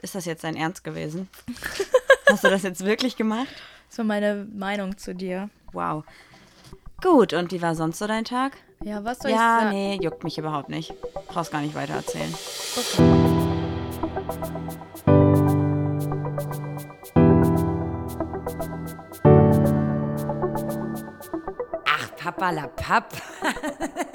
Ist das jetzt dein Ernst gewesen? Hast du das jetzt wirklich gemacht? Das war meine Meinung zu dir. Wow. Gut, und wie war sonst so dein Tag? Ja, was soll ich Ja, sagen? nee, juckt mich überhaupt nicht. Brauchst gar nicht weiter erzählen. Ach, Papa la Papp.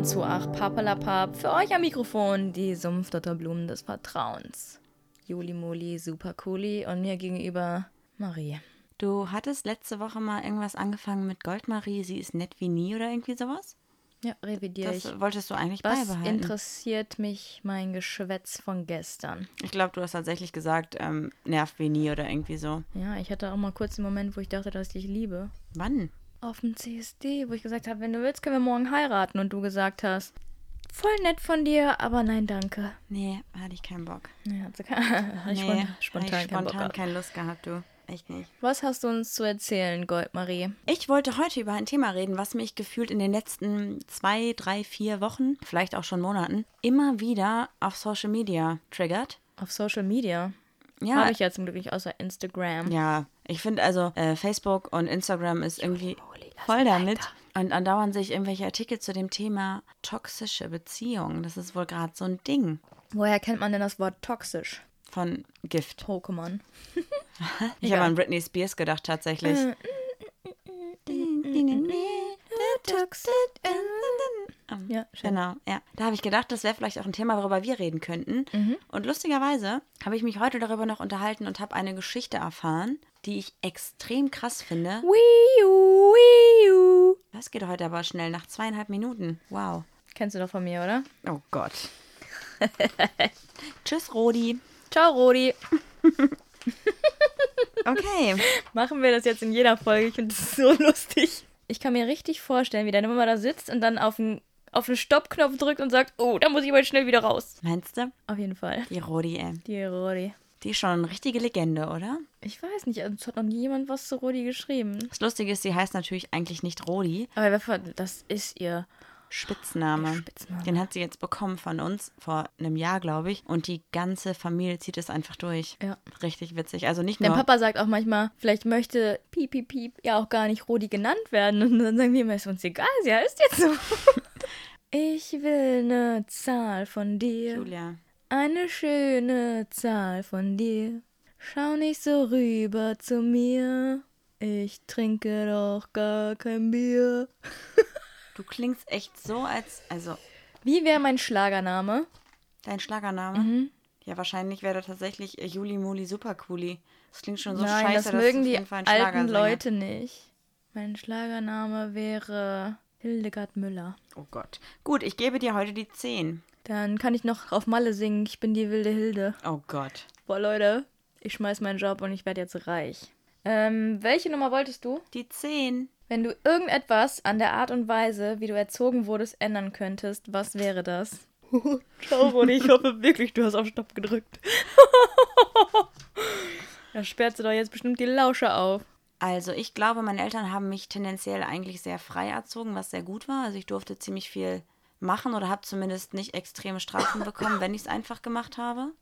willkommen zu Ach Papalapap. Für euch am Mikrofon die Sumpfdotterblumen des Vertrauens. Juli Muli, super cooli und mir gegenüber Marie. Du hattest letzte Woche mal irgendwas angefangen mit Goldmarie, sie ist nett wie nie oder irgendwie sowas? Ja, revidiere Das ich. wolltest du eigentlich Was beibehalten. interessiert mich mein Geschwätz von gestern? Ich glaube, du hast tatsächlich gesagt, ähm, nervt wie nie oder irgendwie so. Ja, ich hatte auch mal kurz den Moment, wo ich dachte, dass ich dich liebe. Wann? Auf dem CSD, wo ich gesagt habe, wenn du willst, können wir morgen heiraten. Und du gesagt hast, voll nett von dir, aber nein, danke. Nee, hatte ich keinen Bock. Ja, hat sie ke- hatte ich nee, spontan, spontan, hatte ich keinen Bock spontan gehabt. keine Lust gehabt, du. Echt nicht. Was hast du uns zu erzählen, Goldmarie? Ich wollte heute über ein Thema reden, was mich gefühlt in den letzten zwei, drei, vier Wochen, vielleicht auch schon Monaten, immer wieder auf Social Media triggert. Auf Social Media? Ja, Habe ich ja zum Glück nicht, außer Instagram. ja. Ich finde also, äh, Facebook und Instagram ist irgendwie voll damit. weiter. Und andauernd sehe ich irgendwelche Artikel zu dem Thema toxische Beziehungen. Das ist wohl gerade so ein Ding Woher kennt man denn das Wort toxisch? von Gift. Pokémon. Ich habe an Britney Spears gedacht, tatsächlich. Ja, schön. Genau, ja. Da habe ich gedacht, das wäre vielleicht auch ein Thema, worüber wir reden könnten. Mhm. Und lustigerweise habe ich mich heute darüber noch unterhalten und habe eine Geschichte erfahren, die ich extrem krass finde. Wii U, Wii U. Das geht heute aber schnell, nach zweieinhalb Minuten. Wow. Kennst du doch von mir, oder? Oh Gott. Tschüss, Rodi. Ciao, Rodi. Okay. Machen wir das jetzt in jeder Folge. Ich finde das so lustig. Ich kann mir richtig vorstellen, wie deine Mama da sitzt und dann auf den, auf den Stoppknopf drückt und sagt, oh, da muss ich aber schnell wieder raus. Meinst du? Auf jeden Fall. Die Rodi, ey. Die Rodi. Die ist schon eine richtige Legende, oder? Ich weiß nicht, also es hat noch nie jemand was zu Rodi geschrieben. Das Lustige ist, sie heißt natürlich eigentlich nicht Rodi. Aber das ist ihr. Spitzname. Spitzname. Den hat sie jetzt bekommen von uns vor einem Jahr, glaube ich. Und die ganze Familie zieht es einfach durch. Ja. Richtig witzig. Also nicht Der nur. Papa sagt auch manchmal, vielleicht möchte Piep, Piep, Piep ja auch gar nicht Rodi genannt werden. Und dann sagen wir immer, ist uns egal, sie heißt jetzt so. Ich will eine Zahl von dir. Julia. Eine schöne Zahl von dir. Schau nicht so rüber zu mir. Ich trinke doch gar kein Bier. Du klingst echt so als. Also, Wie wäre mein Schlagername? dein Schlagername? Mhm. Ja, wahrscheinlich wäre tatsächlich äh, Juli Muli Supercooli. Das klingt schon so Nein, scheiße, das mögen auf die jeden Fall ein alten Leute nicht. Mein Schlagername wäre Hildegard Müller. Oh Gott. Gut, ich gebe dir heute die 10. Dann kann ich noch auf Malle singen. Ich bin die wilde Hilde. Oh Gott. Boah, Leute, ich schmeiß meinen Job und ich werde jetzt reich. Ähm, welche Nummer wolltest du? Die 10. Wenn du irgendetwas an der Art und Weise, wie du erzogen wurdest, ändern könntest, was wäre das? Ciao, Rudi, ich hoffe wirklich, du hast auf Stopp gedrückt. da sperrt sie doch jetzt bestimmt die Lausche auf. Also ich glaube, meine Eltern haben mich tendenziell eigentlich sehr frei erzogen, was sehr gut war. Also ich durfte ziemlich viel machen oder habe zumindest nicht extreme Strafen bekommen, wenn ich es einfach gemacht habe.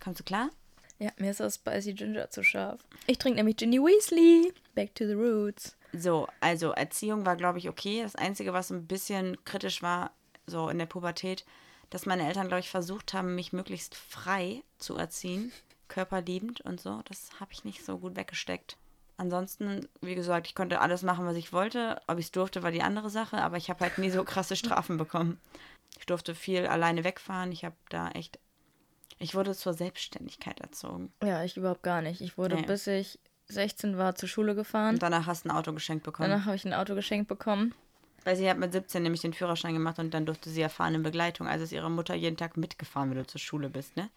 Kommst du klar? Ja, mir ist das Spicy Ginger zu scharf. Ich trinke nämlich Ginny Weasley. Back to the roots. So, also Erziehung war, glaube ich, okay. Das Einzige, was ein bisschen kritisch war, so in der Pubertät, dass meine Eltern, glaube ich, versucht haben, mich möglichst frei zu erziehen, körperliebend und so. Das habe ich nicht so gut weggesteckt. Ansonsten, wie gesagt, ich konnte alles machen, was ich wollte. Ob ich es durfte, war die andere Sache, aber ich habe halt nie so krasse Strafen bekommen. Ich durfte viel alleine wegfahren. Ich habe da echt. Ich wurde zur Selbstständigkeit erzogen. Ja, ich überhaupt gar nicht. Ich wurde, Nee. bis ich 16 war, zur Schule gefahren. Und danach hast du ein Auto geschenkt bekommen. Danach habe ich ein Auto geschenkt bekommen. Weil sie hat mit 17 nämlich den Führerschein gemacht und dann durfte sie erfahren in Begleitung. Also ist ihre Mutter jeden Tag mitgefahren, wenn du zur Schule bist, ne?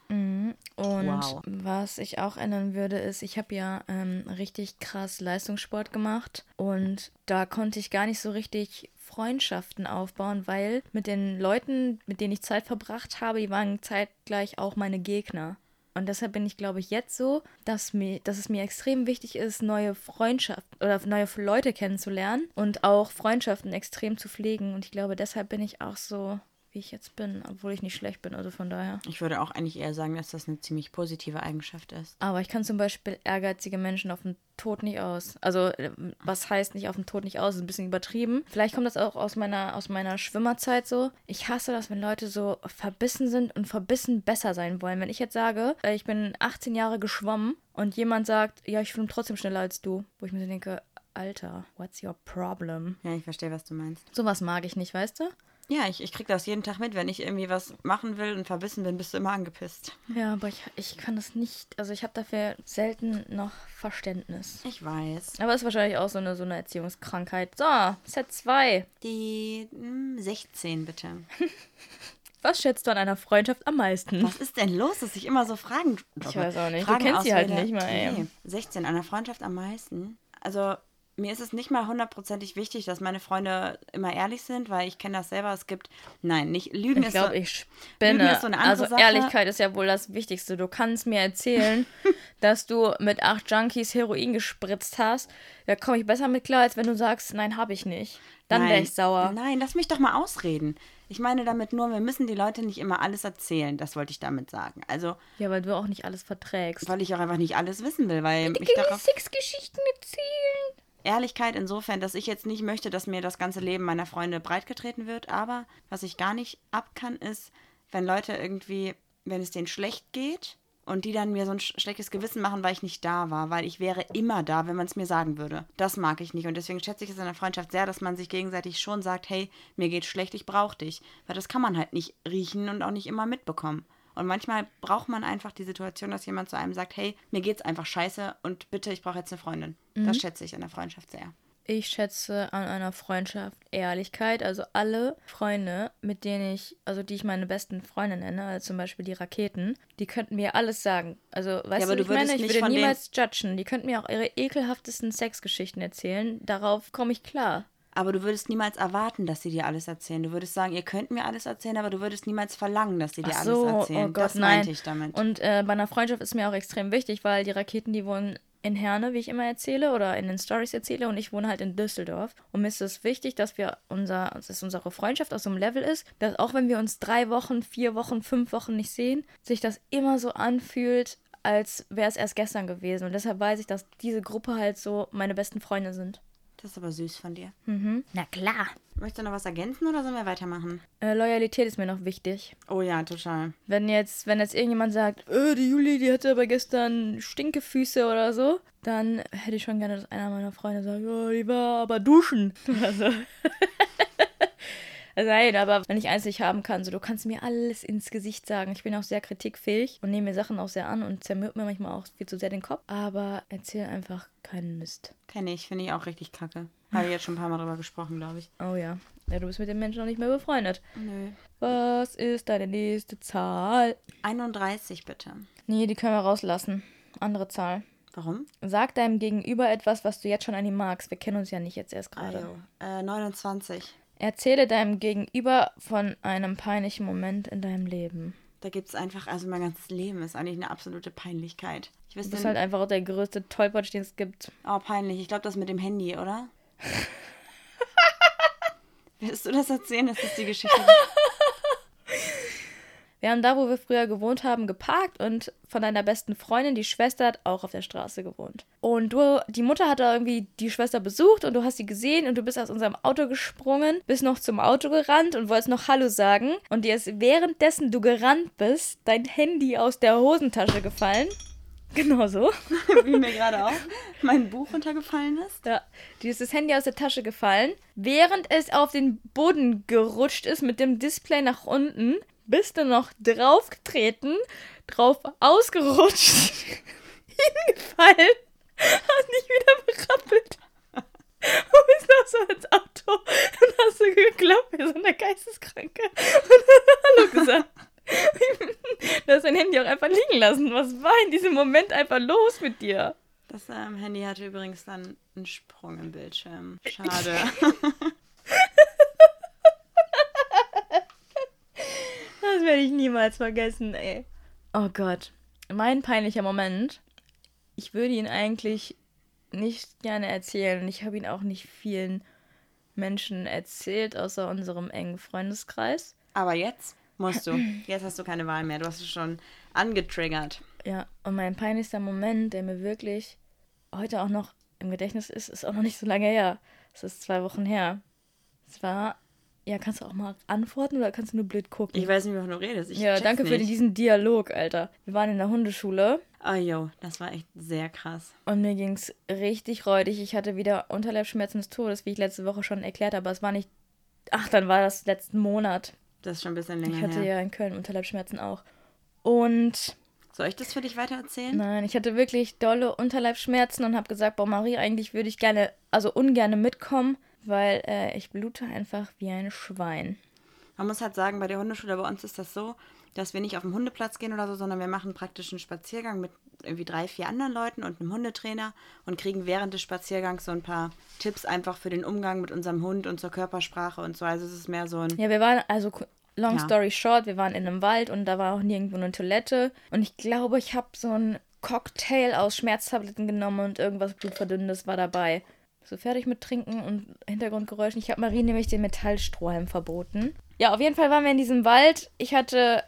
Und Wow. was ich auch ändern würde, ist, ich habe ja ähm, richtig krass Leistungssport gemacht und da konnte ich gar nicht so richtig Freundschaften aufbauen, weil mit den Leuten, mit denen ich Zeit verbracht habe, die waren zeitgleich auch meine Gegner. Und deshalb bin ich, glaube ich, jetzt so, dass, mir, dass es mir extrem wichtig ist, neue Freundschaften oder neue Leute kennenzulernen und auch Freundschaften extrem zu pflegen. Und ich glaube, deshalb bin ich auch so wie ich jetzt bin, obwohl ich nicht schlecht bin, also von daher. Ich würde auch eigentlich eher sagen, dass das eine ziemlich positive Eigenschaft ist. Aber ich kann zum Beispiel ehrgeizige Menschen auf den Tod nicht aus. Also, was heißt nicht auf den Tod nicht aus? Ist ein bisschen übertrieben. Vielleicht kommt das auch aus meiner, aus meiner Schwimmerzeit so. Ich hasse das, wenn Leute so verbissen sind und verbissen besser sein wollen. Wenn ich jetzt sage, äh, ich bin 18 Jahre geschwommen und jemand sagt, ja, ich schwimme trotzdem schneller als du, wo ich mir denke, Alter, what's your problem? Ja, ich verstehe, was du meinst. Sowas mag ich nicht, weißt du? Ja, ich, ich kriege das jeden Tag mit. Wenn ich irgendwie was machen will und verbissen bin, bist du immer angepisst. Ja, aber ich, ich kann das nicht. Also ich habe dafür selten noch Verständnis. Ich weiß. Aber es ist wahrscheinlich auch so eine, so eine Erziehungskrankheit. So, Set 2. Die mh, 16, bitte. Was schätzt du an einer Freundschaft am meisten? Was ist denn los, dass ich immer so Fragen. Ich weiß auch nicht. Fragen du kennst sie halt nicht mal, ey. Nee, 16, an einer Freundschaft am meisten. Also mir ist es nicht mal hundertprozentig wichtig, dass meine Freunde immer ehrlich sind, weil ich kenne das selber. Es gibt, nein, nicht Lügen ich glaub, ist so. Ich spinne. Ist so eine also Sache. Ehrlichkeit ist ja wohl das Wichtigste. Du kannst mir erzählen, dass du mit acht Junkies Heroin gespritzt hast. Da komme ich besser mit klar, als wenn du sagst, nein, habe ich nicht. Dann wäre ich sauer. Nein, lass mich doch mal ausreden. Ich meine damit nur, wir müssen die Leute nicht immer alles erzählen. Das wollte ich damit sagen. Also. Ja, weil du auch nicht alles verträgst. Weil ich auch einfach nicht alles wissen will, weil ich darauf. Sexgeschichten erzählen. Ehrlichkeit insofern, dass ich jetzt nicht möchte, dass mir das ganze Leben meiner Freunde breitgetreten wird. Aber was ich gar nicht ab kann, ist, wenn Leute irgendwie, wenn es denen schlecht geht und die dann mir so ein schlechtes Gewissen machen, weil ich nicht da war, weil ich wäre immer da, wenn man es mir sagen würde. Das mag ich nicht und deswegen schätze ich es in der Freundschaft sehr, dass man sich gegenseitig schon sagt, hey, mir geht schlecht, ich brauche dich, weil das kann man halt nicht riechen und auch nicht immer mitbekommen. Und manchmal braucht man einfach die Situation, dass jemand zu einem sagt, hey, mir geht's einfach scheiße und bitte, ich brauche jetzt eine Freundin. Mhm. Das schätze ich an der Freundschaft sehr. Ich schätze an einer Freundschaft Ehrlichkeit. Also alle Freunde, mit denen ich, also die ich meine besten Freunde nenne, also zum Beispiel die Raketen, die könnten mir alles sagen. Also, weißt ja, du, du ich meine, ich würde niemals judgen. Die könnten mir auch ihre ekelhaftesten Sexgeschichten erzählen. Darauf komme ich klar. Aber du würdest niemals erwarten, dass sie dir alles erzählen. Du würdest sagen, ihr könnt mir alles erzählen, aber du würdest niemals verlangen, dass sie dir so, alles erzählen. Oh Gott, das meinte ich damit. Und äh, bei einer Freundschaft ist mir auch extrem wichtig, weil die Raketen, die wohnen in Herne, wie ich immer erzähle, oder in den Stories erzähle, und ich wohne halt in Düsseldorf. Und mir ist es wichtig, dass wir unser, dass unsere Freundschaft auf so einem Level ist, dass auch wenn wir uns drei Wochen, vier Wochen, fünf Wochen nicht sehen, sich das immer so anfühlt, als wäre es erst gestern gewesen. Und deshalb weiß ich, dass diese Gruppe halt so meine besten Freunde sind. Das ist aber süß von dir. Mhm. Na klar. Möchtest du noch was ergänzen oder sollen wir weitermachen? Äh, Loyalität ist mir noch wichtig. Oh ja, total. Wenn jetzt, wenn jetzt irgendjemand sagt, äh, die Juli, die hatte aber gestern Stinkefüße oder so, dann hätte ich schon gerne, dass einer meiner Freunde sagt, oh, die war aber duschen. Also. Also nein, aber wenn ich eins nicht haben kann, so du kannst mir alles ins Gesicht sagen. Ich bin auch sehr kritikfähig und nehme mir Sachen auch sehr an und zermürbt mir manchmal auch viel zu sehr den Kopf. Aber erzähl einfach keinen Mist. Kenne ich, finde ich auch richtig kacke. Habe ich jetzt schon ein paar Mal drüber gesprochen, glaube ich. Oh ja. Ja, du bist mit den Menschen noch nicht mehr befreundet. Nö. Was ist deine nächste Zahl? 31, bitte. Nee, die können wir rauslassen. Andere Zahl. Warum? Sag deinem Gegenüber etwas, was du jetzt schon an ihm magst. Wir kennen uns ja nicht jetzt erst gerade. Ah, äh, 29. Erzähle deinem Gegenüber von einem peinlichen Moment in deinem Leben. Da gibt es einfach, also mein ganzes Leben ist eigentlich eine absolute Peinlichkeit. Ich du bist halt einfach der größte Tollpatsch, den es gibt. Oh, peinlich. Ich glaube, das mit dem Handy, oder? Willst du das erzählen? Das ist die Geschichte. Wir haben da, wo wir früher gewohnt haben, geparkt und von deiner besten Freundin, die Schwester, hat auch auf der Straße gewohnt. Und du, die Mutter hat da irgendwie die Schwester besucht und du hast sie gesehen und du bist aus unserem Auto gesprungen, bist noch zum Auto gerannt und wolltest noch Hallo sagen. Und dir ist währenddessen du gerannt bist, dein Handy aus der Hosentasche gefallen. Genau so. Wie mir gerade auch mein Buch runtergefallen ist. Ja, dir ist das Handy aus der Tasche gefallen. Während es auf den Boden gerutscht ist mit dem Display nach unten, bist du noch draufgetreten, drauf ausgerutscht, hingefallen, hast nicht wieder berappelt. Und bist noch so ins Auto und hast du geglaubt, wie so eine Geisteskranke. Und Hallo gesagt. du hast dein Handy auch einfach liegen lassen. Was war in diesem Moment einfach los mit dir? Das ähm, Handy hatte übrigens dann einen Sprung im Bildschirm. Schade. Das werde ich niemals vergessen, ey. Oh Gott. mein peinlicher Moment, ich würde ihn eigentlich nicht gerne erzählen und ich habe ihn auch nicht vielen Menschen erzählt, außer unserem engen Freundeskreis. Aber jetzt musst du. Jetzt hast du keine Wahl mehr. Du hast es schon angetriggert. Ja, und mein peinlichster Moment, der mir wirklich heute auch noch im Gedächtnis ist, ist auch noch nicht so lange her. Es ist zwei Wochen her. Es war, ja, kannst du auch mal antworten oder kannst du nur blöd gucken? Ich weiß nicht, wovon du redest. Ich ja, danke für nicht. diesen Dialog, Alter. Wir waren in der Hundeschule Oh, yo, das war echt sehr krass. und mir ging's richtig räudig. Ich hatte wieder Unterleibsschmerzen des Todes, wie ich letzte Woche schon erklärt habe, aber es war nicht. Ach, dann war das letzten Monat. Das ist schon ein bisschen länger Ich hatte her. ja in Köln Unterleibsschmerzen auch. Und Soll ich das für dich weiter erzählen? Nein, ich hatte wirklich dolle Unterleibsschmerzen und habe gesagt, boah, Marie, eigentlich würde ich gerne, also ungerne mitkommen, weil äh, ich blute einfach wie ein Schwein. Man muss halt sagen, bei der Hundeschule bei uns ist das so, dass wir nicht auf den Hundeplatz gehen oder so, sondern wir machen praktisch einen Spaziergang mit irgendwie drei, vier anderen Leuten und einem Hundetrainer und kriegen während des Spaziergangs so ein paar Tipps einfach für den Umgang mit unserem Hund und zur Körpersprache und so. Also es ist mehr so ein Ja, wir waren, also long Ja. story short, wir waren in einem Wald und da war auch nirgendwo eine Toilette. Und ich glaube, ich habe so einen Cocktail aus Schmerztabletten genommen und irgendwas Blutverdünnendes war dabei. So fertig mit Trinken und Hintergrundgeräuschen. Ich habe Marie nämlich den Metallstrohhalm verboten. Ja, auf jeden Fall waren wir in diesem Wald. Ich hatte.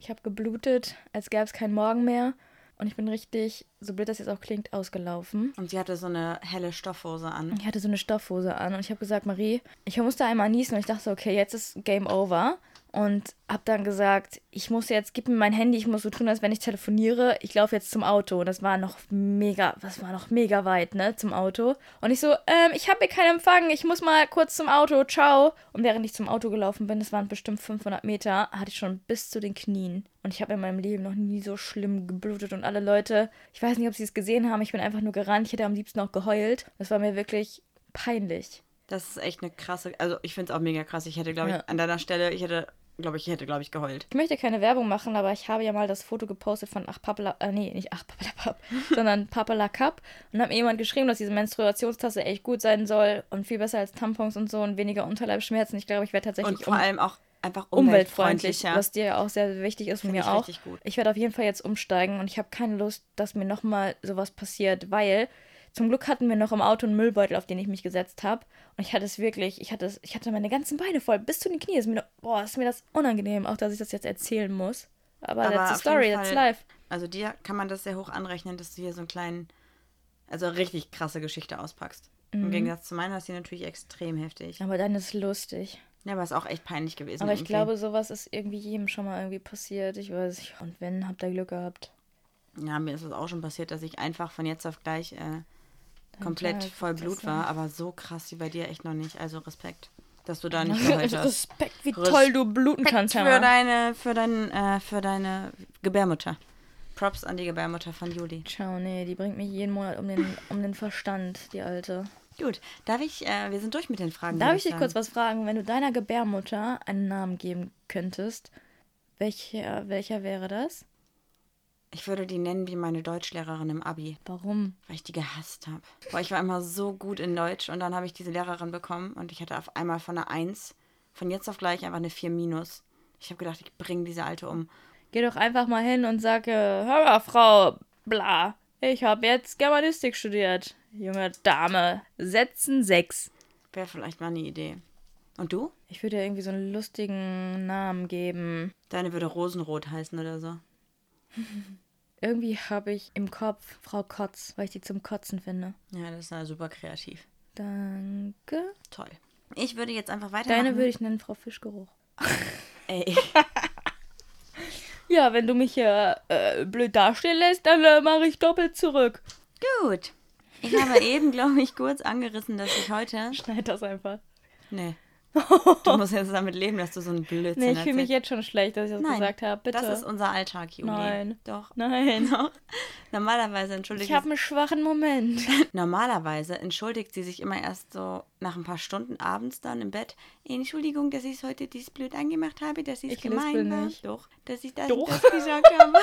Ich habe geblutet, als gäbe es keinen Morgen mehr. Und ich bin richtig, so blöd das jetzt auch klingt, ausgelaufen. und sie hatte so eine helle Stoffhose an. Ich hatte so eine Stoffhose an und ich habe gesagt, Marie, ich musste einmal niesen und ich dachte, okay, jetzt ist Game Over. Und habe dann gesagt, ich muss jetzt, gib mir mein Handy, ich muss so tun, als wenn ich telefoniere. Ich laufe jetzt zum Auto. Und das war noch mega, das war noch mega weit, ne, zum Auto. Und ich so, ähm, ich habe hier keinen Empfang, ich muss mal kurz zum Auto, ciao. Und während ich zum Auto gelaufen bin, das waren bestimmt 500 Meter, hatte ich schon bis zu den Knien. Und ich habe in meinem Leben noch nie so schlimm geblutet. Und alle Leute, ich weiß nicht, ob sie es gesehen haben, ich bin einfach nur gerannt. Ich hätte am liebsten auch geheult. Das war mir wirklich peinlich. Das ist echt eine krasse, also ich finde es auch mega krass. Ich hätte, glaube ich, Ja. an deiner Stelle, ich hätte, glaube ich, ich hätte, glaube ich, geheult. Ich möchte keine Werbung machen, aber ich habe ja mal das Foto gepostet von Ach Papala, äh, nee, nicht Ach Papalapap, sondern Papala Cup und habe mir jemand geschrieben, dass diese Menstruationstasse echt gut sein soll und viel besser als Tampons und so und weniger Unterleibsschmerzen. Ich glaube, ich werde tatsächlich Und vor um- allem auch einfach umweltfreundlich, umweltfreundlicher. was dir ja auch sehr wichtig ist und mir ich auch. richtig gut. Ich werde auf jeden Fall jetzt umsteigen und ich habe keine Lust, dass mir nochmal sowas passiert, weil zum Glück hatten wir noch im Auto einen Müllbeutel, auf den ich mich gesetzt habe. Und ich hatte es wirklich, ich hatte es, ich hatte meine ganzen Beine voll, bis zu den Knien. Ist mir, boah, ist mir das unangenehm, auch dass ich das jetzt erzählen muss. Aber, Aber that's the story, that's life. Also dir kann man das sehr hoch anrechnen, dass du hier so einen kleinen, also richtig krasse Geschichte auspackst. Mhm. Im Gegensatz zu meiner ist sie natürlich extrem heftig. Aber dann ist lustig. Ja, aber ist auch echt peinlich gewesen. Aber ich irgendwie. glaube, sowas ist irgendwie jedem schon mal irgendwie passiert. Ich weiß nicht. Und wenn, habt ihr Glück gehabt. Ja, mir ist es auch schon passiert, dass ich einfach von jetzt auf gleich äh, komplett Tag, voll Blut war. ja- Aber so krass wie bei dir echt noch nicht. Also Respekt, dass du da nicht geheult hast. Respekt, wie Respekt toll du bluten kannst, für Hammer. deine, für, dein, äh, für deine Gebärmutter. Props an die Gebärmutter von Juli. Ciao, nee, die bringt mich jeden Monat um den, um den Verstand, die Alte. Gut, darf ich, äh, wir sind durch mit den Fragen. Darf ich dich kurz was fragen? Wenn du deiner Gebärmutter einen Namen geben könntest, welcher, welcher wäre das? Ich würde die nennen wie meine Deutschlehrerin im Abi, Warum? weil ich die gehasst habe. Boah, ich war immer so gut in Deutsch und dann habe ich diese Lehrerin bekommen und ich hatte auf einmal von einer 1, von jetzt auf gleich einfach eine 4 minus. Ich habe gedacht, ich bringe diese Alte um. Geh doch einfach mal hin und sag, äh, hör mal, Frau, bla, ich habe jetzt Germanistik studiert. Junge Dame, Sätzen 6. Wäre vielleicht mal eine Idee. Und du? Ich würde dir irgendwie so einen lustigen Namen geben. Deine würde Rosenrot heißen oder so. Irgendwie habe ich im Kopf Frau Kotz, weil ich die zum Kotzen finde. Ja, das ist ja super kreativ. Danke. Toll. Ich würde jetzt einfach weitermachen. Deine würde ich nennen Frau Fischgeruch. Ey, Ja, wenn du mich hier äh, blöd dastehen lässt, dann äh, mache ich doppelt zurück. gut. Ich habe eben, glaube ich, kurz angerissen, dass ich heute. Schneid das einfach. Nee. Du musst jetzt damit leben, dass du so einen Blödsinn Nee, ich fühle mich jetzt schon schlecht, dass ich das Nein, gesagt habe. Bitte. Das ist unser Alltag, Juli. Nein. Doch. Nein. Doch. Normalerweise entschuldigt Ich habe einen schwachen Moment. Normalerweise entschuldigt sie sich immer erst so nach ein paar Stunden abends dann im Bett. Entschuldigung, dass ich heute dies blöd angemacht habe, dass ich, Ich gemein war. nicht. Doch, dass ich das, Doch. das gesagt habe.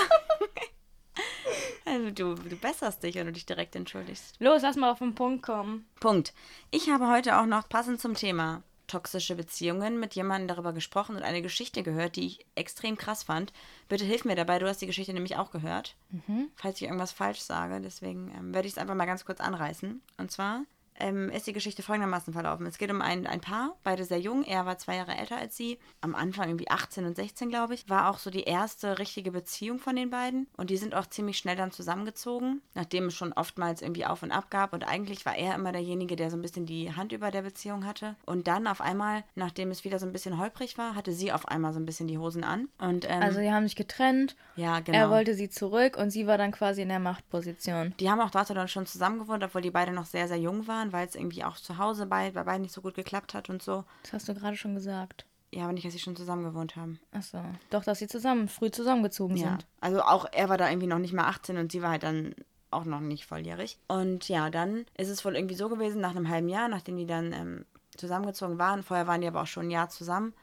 also du, du besserst dich, wenn du dich direkt entschuldigst. Los, lass mal auf den Punkt kommen. Punkt. Ich habe heute auch noch passend zum Thema toxische Beziehungen mit jemandem darüber gesprochen und eine Geschichte gehört, die ich extrem krass fand. Bitte hilf mir dabei, du hast die Geschichte nämlich auch gehört, mhm. falls ich irgendwas falsch sage. Deswegen ähm, werde ich es einfach mal ganz kurz anreißen. Und zwar ähm, ist die Geschichte folgendermaßen verlaufen. Es geht um ein, ein Paar, beide sehr jung. Er war zwei Jahre älter als sie. Am Anfang irgendwie 18 und 16, glaube ich. War auch so die erste richtige Beziehung von den beiden. Und die sind auch ziemlich schnell dann zusammengezogen, nachdem es schon oftmals irgendwie auf und ab gab. Und eigentlich war er immer derjenige, der so ein bisschen die Hand über der Beziehung hatte. Und dann auf einmal, nachdem es wieder so ein bisschen holprig war, hatte sie auf einmal so ein bisschen die Hosen an. Und, ähm, also, die haben sich getrennt. Ja, genau. Er wollte sie zurück und sie war dann quasi in der Machtposition. Die haben auch dort dann schon zusammen gewohnt, obwohl die beide noch sehr, sehr jung waren waren, weil es irgendwie auch zu Hause bei, bei beiden nicht so gut geklappt hat und so. Das hast du gerade schon gesagt. Ja, aber nicht, dass sie schon zusammen gewohnt haben. Achso. Doch, dass sie zusammen, früh zusammengezogen ja. sind. Also auch er war da irgendwie noch nicht mal 18 und sie war halt dann auch noch nicht volljährig. Und ja, dann ist es wohl irgendwie so gewesen, nach einem halben Jahr, nachdem die dann ähm, zusammengezogen waren, vorher waren die aber auch schon ein Jahr zusammen,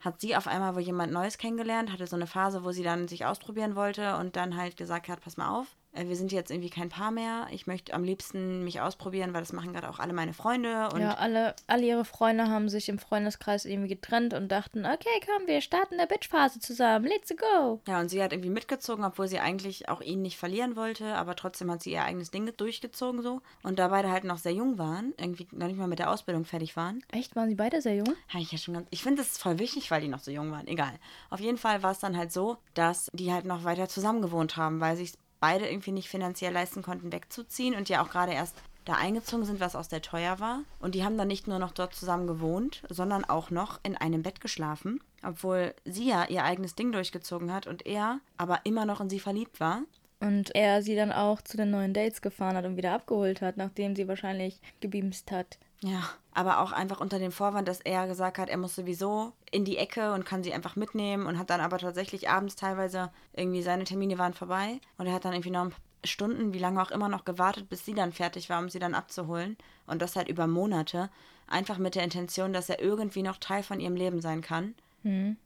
hat sie auf einmal wohl jemand Neues kennengelernt, hatte so eine Phase, wo sie dann sich ausprobieren wollte und dann halt gesagt hat, pass mal auf, wir sind jetzt irgendwie kein Paar mehr. Ich möchte am liebsten mich ausprobieren, weil das machen gerade auch alle meine Freunde. Und ja, alle, alle ihre Freunde haben sich im Freundeskreis irgendwie getrennt und dachten, okay, komm, wir starten eine Bitch-Phase zusammen. Let's go. Ja, und sie hat irgendwie mitgezogen, obwohl sie eigentlich auch ihn nicht verlieren wollte, aber trotzdem hat sie ihr eigenes Ding durchgezogen so. Und da beide halt noch sehr jung waren, irgendwie noch nicht mal mit der Ausbildung fertig waren. Echt? Waren sie beide sehr jung? Ja, ich ja schon ganz. Ich finde das voll wichtig, weil die noch so jung waren. Egal. Auf jeden Fall war es dann halt so, dass die halt noch weiter zusammen gewohnt haben, weil sich beide irgendwie nicht finanziell leisten konnten, wegzuziehen und ja auch gerade erst da eingezogen sind, was auch sehr teuer war. Und die haben dann nicht nur noch dort zusammen gewohnt, sondern auch noch in einem Bett geschlafen, obwohl sie ja ihr eigenes Ding durchgezogen hat und er aber immer noch in sie verliebt war. Und er sie dann auch zu den neuen Dates gefahren hat und wieder abgeholt hat, nachdem sie wahrscheinlich gebeamst hat. Ja, aber auch einfach unter dem Vorwand, dass er gesagt hat, er muss sowieso in die Ecke und kann sie einfach mitnehmen und hat dann aber tatsächlich abends teilweise irgendwie seine Termine waren vorbei und er hat dann irgendwie noch Stunden, wie lange auch immer noch gewartet, bis sie dann fertig war, um sie dann abzuholen und das halt über Monate, einfach mit der Intention, dass er irgendwie noch Teil von ihrem Leben sein kann. Mhm.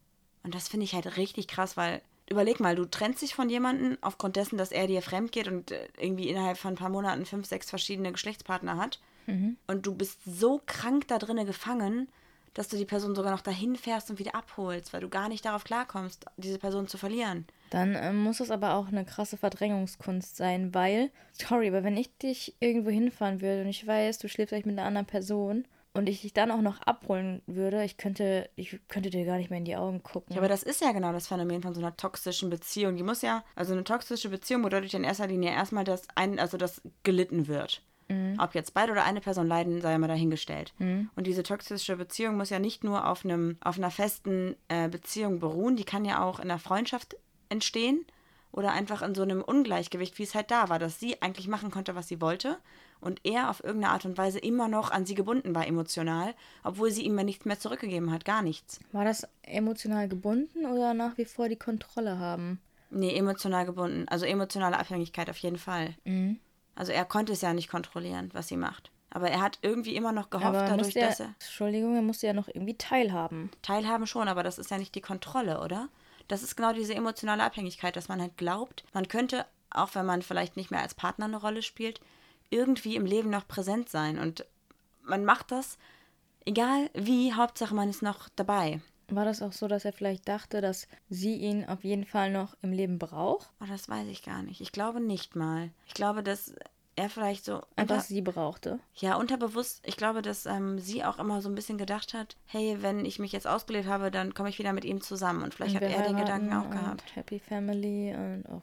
Und das finde ich halt richtig krass, weil überleg mal, du trennst dich von jemandem aufgrund dessen, dass er dir fremd geht und äh, irgendwie innerhalb von ein paar Monaten fünf, sechs verschiedene Geschlechtspartner hat Mhm. Und du bist so krank da drinnen gefangen, dass du die Person sogar noch dahin fährst und wieder abholst, weil du gar nicht darauf klarkommst, diese Person zu verlieren. Dann äh, muss es aber auch eine krasse Verdrängungskunst sein, weil, sorry, aber wenn ich dich irgendwo hinfahren würde und ich weiß, du schläfst vielleicht mit einer anderen Person und ich dich dann auch noch abholen würde, ich könnte, ich könnte dir gar nicht mehr in die Augen gucken. Ja, aber das ist ja genau das Phänomen von so einer toxischen Beziehung. Die muss ja, also eine toxische Beziehung bedeutet in erster Linie erstmal, dass ein, also dass gelitten wird. Mhm. Ob jetzt beide oder eine Person leiden, sei ja mal dahingestellt. Mhm. Und diese toxische Beziehung muss ja nicht nur auf, einem, auf einer festen äh, Beziehung beruhen, die kann ja auch in einer Freundschaft entstehen oder einfach in so einem Ungleichgewicht, wie es halt da war, dass sie eigentlich machen konnte, was sie wollte und er auf irgendeine Art und Weise immer noch an sie gebunden war emotional, obwohl sie ihm ja nichts mehr zurückgegeben hat, gar nichts. War das emotional gebunden oder nach wie vor die Kontrolle haben? Nee, emotional gebunden. Also emotionale Abhängigkeit auf jeden Fall. Mhm. Also er konnte es ja nicht kontrollieren, was sie macht. Aber er hat irgendwie immer noch gehofft, aber dadurch, er, dass er. Entschuldigung, er musste ja noch irgendwie teilhaben. Teilhaben schon, aber das ist ja nicht die Kontrolle, oder? Das ist genau diese emotionale Abhängigkeit, dass man halt glaubt, man könnte, auch wenn man vielleicht nicht mehr als Partner eine Rolle spielt, irgendwie im Leben noch präsent sein. Und man macht das, egal wie, Hauptsache man ist noch dabei. War das auch so, dass er vielleicht dachte, dass sie ihn auf jeden Fall noch im Leben braucht? Oh, das weiß ich gar nicht. Ich glaube nicht mal. Ich glaube, dass er vielleicht so. Und was sie brauchte. Ja, unterbewusst. Ich glaube, dass ähm, sie auch immer so ein bisschen gedacht hat, hey, wenn ich mich jetzt ausgelebt habe, dann komme ich wieder mit ihm zusammen. Und vielleicht und hat er den Gedanken auch gehabt. Happy Family und Gott.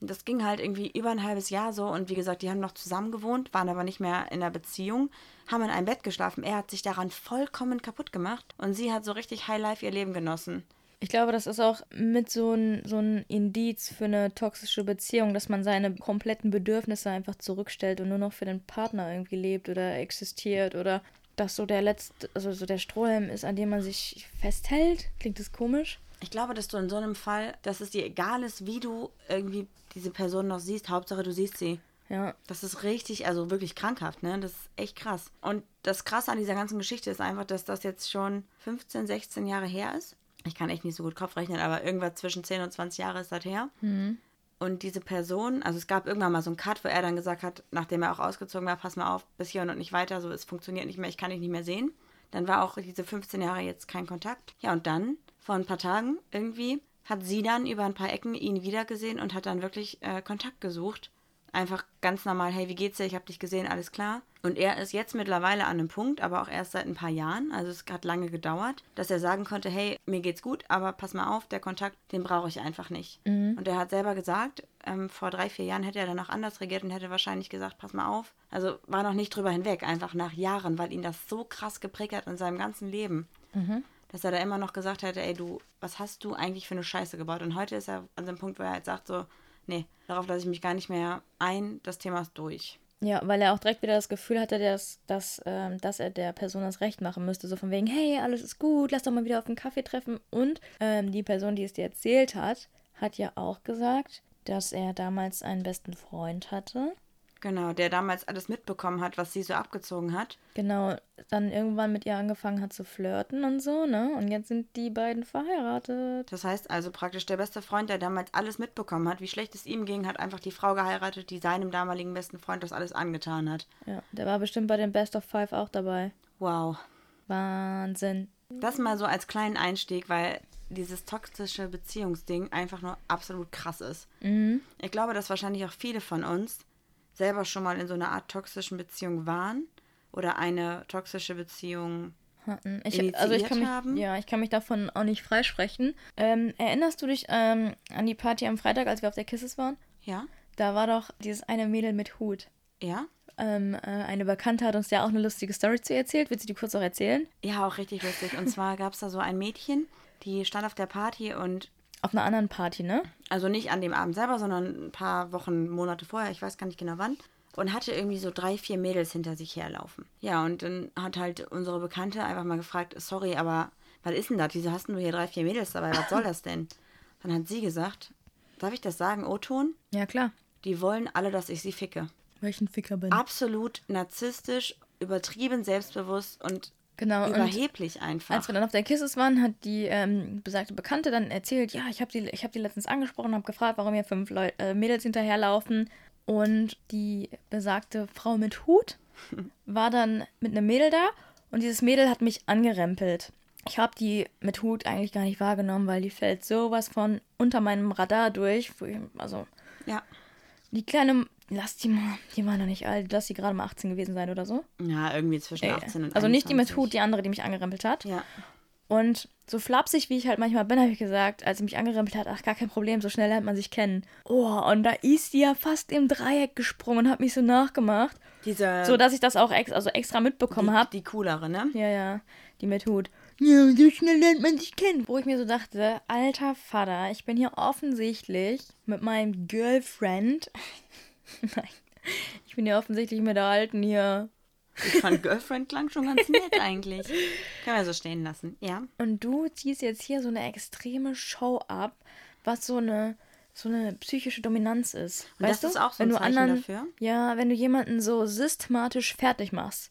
Das ging halt irgendwie über ein halbes Jahr so. Und wie gesagt, die haben noch zusammen gewohnt, waren aber nicht mehr in der Beziehung, haben in einem Bett geschlafen. Er hat sich daran vollkommen kaputt gemacht. Und sie hat so richtig High Life ihr Leben genossen. Ich glaube, das ist auch mit so ein, so ein Indiz für eine toxische Beziehung, dass man seine kompletten Bedürfnisse einfach zurückstellt und nur noch für den Partner irgendwie lebt oder existiert oder dass so der letzte, also so der Strohhalm ist, an dem man sich festhält. Klingt das komisch? Ich glaube, dass du in so einem Fall, dass es dir egal ist, wie du irgendwie diese Person noch siehst, Hauptsache du siehst sie. Ja. Das ist richtig, also wirklich krankhaft, ne? Das ist echt krass. Und das Krasse an dieser ganzen Geschichte ist einfach, dass das jetzt schon 15, 16 Jahre her ist ich kann echt nicht so gut Kopf rechnen, aber irgendwas zwischen 10 und 20 Jahre ist das her. Mhm. Und diese Person, also es gab irgendwann mal so einen Cut, wo er dann gesagt hat, nachdem er auch ausgezogen war, pass mal auf, bis hier und nicht weiter, so es funktioniert nicht mehr, ich kann dich nicht mehr sehen. Dann war auch diese 15 Jahre jetzt kein Kontakt. Ja, und dann, vor ein paar Tagen irgendwie, hat sie dann über ein paar Ecken ihn wiedergesehen und hat dann wirklich äh, Kontakt gesucht. Einfach ganz normal, hey, wie geht's dir? Ich habe dich gesehen, alles klar. Und er ist jetzt mittlerweile an einem Punkt, aber auch erst seit ein paar Jahren, also es hat lange gedauert, dass er sagen konnte, hey, mir geht's gut, aber pass mal auf, der Kontakt, den brauche ich einfach nicht. Mhm. Und er hat selber gesagt, ähm, vor drei, vier Jahren hätte er dann noch anders reagiert und hätte wahrscheinlich gesagt, pass mal auf. Also war noch nicht drüber hinweg, einfach nach Jahren, weil ihn das so krass geprägt hat in seinem ganzen Leben. Dass er da immer noch gesagt hätte, ey, du, was hast du eigentlich für eine Scheiße gebaut? Und heute ist er an dem Punkt, wo er halt sagt so, nee, darauf lasse ich mich gar nicht mehr ein, das Thema ist durch. Ja, weil er auch direkt wieder das Gefühl hatte, dass, dass, ähm, dass er der Person das Recht machen müsste. So von wegen, hey, alles ist gut, lass doch mal wieder auf einen Kaffee treffen. Und ähm, die Person, die es dir erzählt hat, hat ja auch gesagt, dass er damals einen besten Freund hatte. Genau, der damals alles mitbekommen hat, was sie so abgezogen hat. Genau, dann irgendwann mit ihr angefangen hat zu flirten und so, ne? Und jetzt sind die beiden verheiratet. Das heißt also praktisch der beste Freund, der damals alles mitbekommen hat, wie schlecht es ihm ging, hat einfach die Frau geheiratet, die seinem damaligen besten Freund das alles angetan hat. Ja, der war bestimmt bei den Best of Five auch dabei. Wow. Wahnsinn. Das mal so als kleinen Einstieg, weil dieses toxische Beziehungsding einfach nur absolut krass ist. Ich glaube, dass wahrscheinlich auch viele von uns selber schon mal in so einer Art toxischen Beziehung waren oder eine toxische Beziehung. hatten. Ich, also ich kann mich, haben? ja, ich kann mich davon auch nicht freisprechen. Ähm, erinnerst du dich ähm, an die Party am Freitag, als wir auf der Kisses waren? Ja? Da war doch dieses eine Mädel mit Hut. Ja? Ähm, äh, eine Bekannte hat uns ja auch eine lustige Story zu erzählt. Willst du die kurz auch erzählen? Ja, auch richtig lustig. Und zwar gab es da so ein Mädchen, die stand auf der Party und Auf einer anderen Party, ne? also nicht an dem Abend selber, sondern ein paar Wochen, Monate vorher, ich weiß gar nicht genau wann, und hatte irgendwie so drei, vier Mädels hinter sich herlaufen. Ja, und dann hat halt unsere Bekannte einfach mal gefragt, sorry, aber was ist denn das? Wieso hast denn du hier drei, vier Mädels dabei? Was soll das denn? Dann hat sie gesagt, darf ich das sagen, O-Ton? Ja, klar. Die wollen alle, dass ich sie ficke. Welchen Ficker bin Absolut narzisstisch, übertrieben selbstbewusst und Genau, und überheblich einfach. Als wir dann auf der Kisses waren, hat die ähm, besagte Bekannte dann erzählt, ja, ich habe die, ich hab die letztens angesprochen und habe gefragt, warum hier fünf Leu äh, Mädels hinterherlaufen. Und die besagte Frau mit Hut war dann mit einem Mädel da und dieses Mädel hat mich angerempelt. Ich habe die mit Hut eigentlich gar nicht wahrgenommen, weil die fällt sowas von unter meinem Radar durch. Also ja. die kleine, lass die mal, die war noch nicht alt, lass die gerade mal 18 gewesen sein oder so. ja, irgendwie zwischen Äh, 18 und also nicht die mit 21. Hut, die andere, die mich angerempelt hat. Ja. Und so flapsig, wie ich halt manchmal bin, habe ich gesagt, als sie mich angerempelt hat, ach, gar kein Problem, so schnell lernt man sich kennen. Oh, und da ist die ja fast im Dreieck gesprungen und hat mich so nachgemacht, Diese, so dass ich das auch ex also extra mitbekommen habe. die coolere, ne? Ja, ja, die mit Hut. Ja, so schnell lernt man sich kennen. Wo ich mir so dachte, alter Vater, ich bin hier offensichtlich mit meinem Girlfriend. Nein, ich bin hier offensichtlich mit der Alten hier Ich fand Girlfriend klang schon ganz nett eigentlich. Können wir so stehen lassen. Ja. Und du ziehst jetzt hier so eine extreme Show ab, was so eine so eine psychische Dominanz ist. Und weißt das du? ist auch so ein wenn du Zeichen anderen, dafür? Ja, wenn du jemanden so systematisch fertig machst.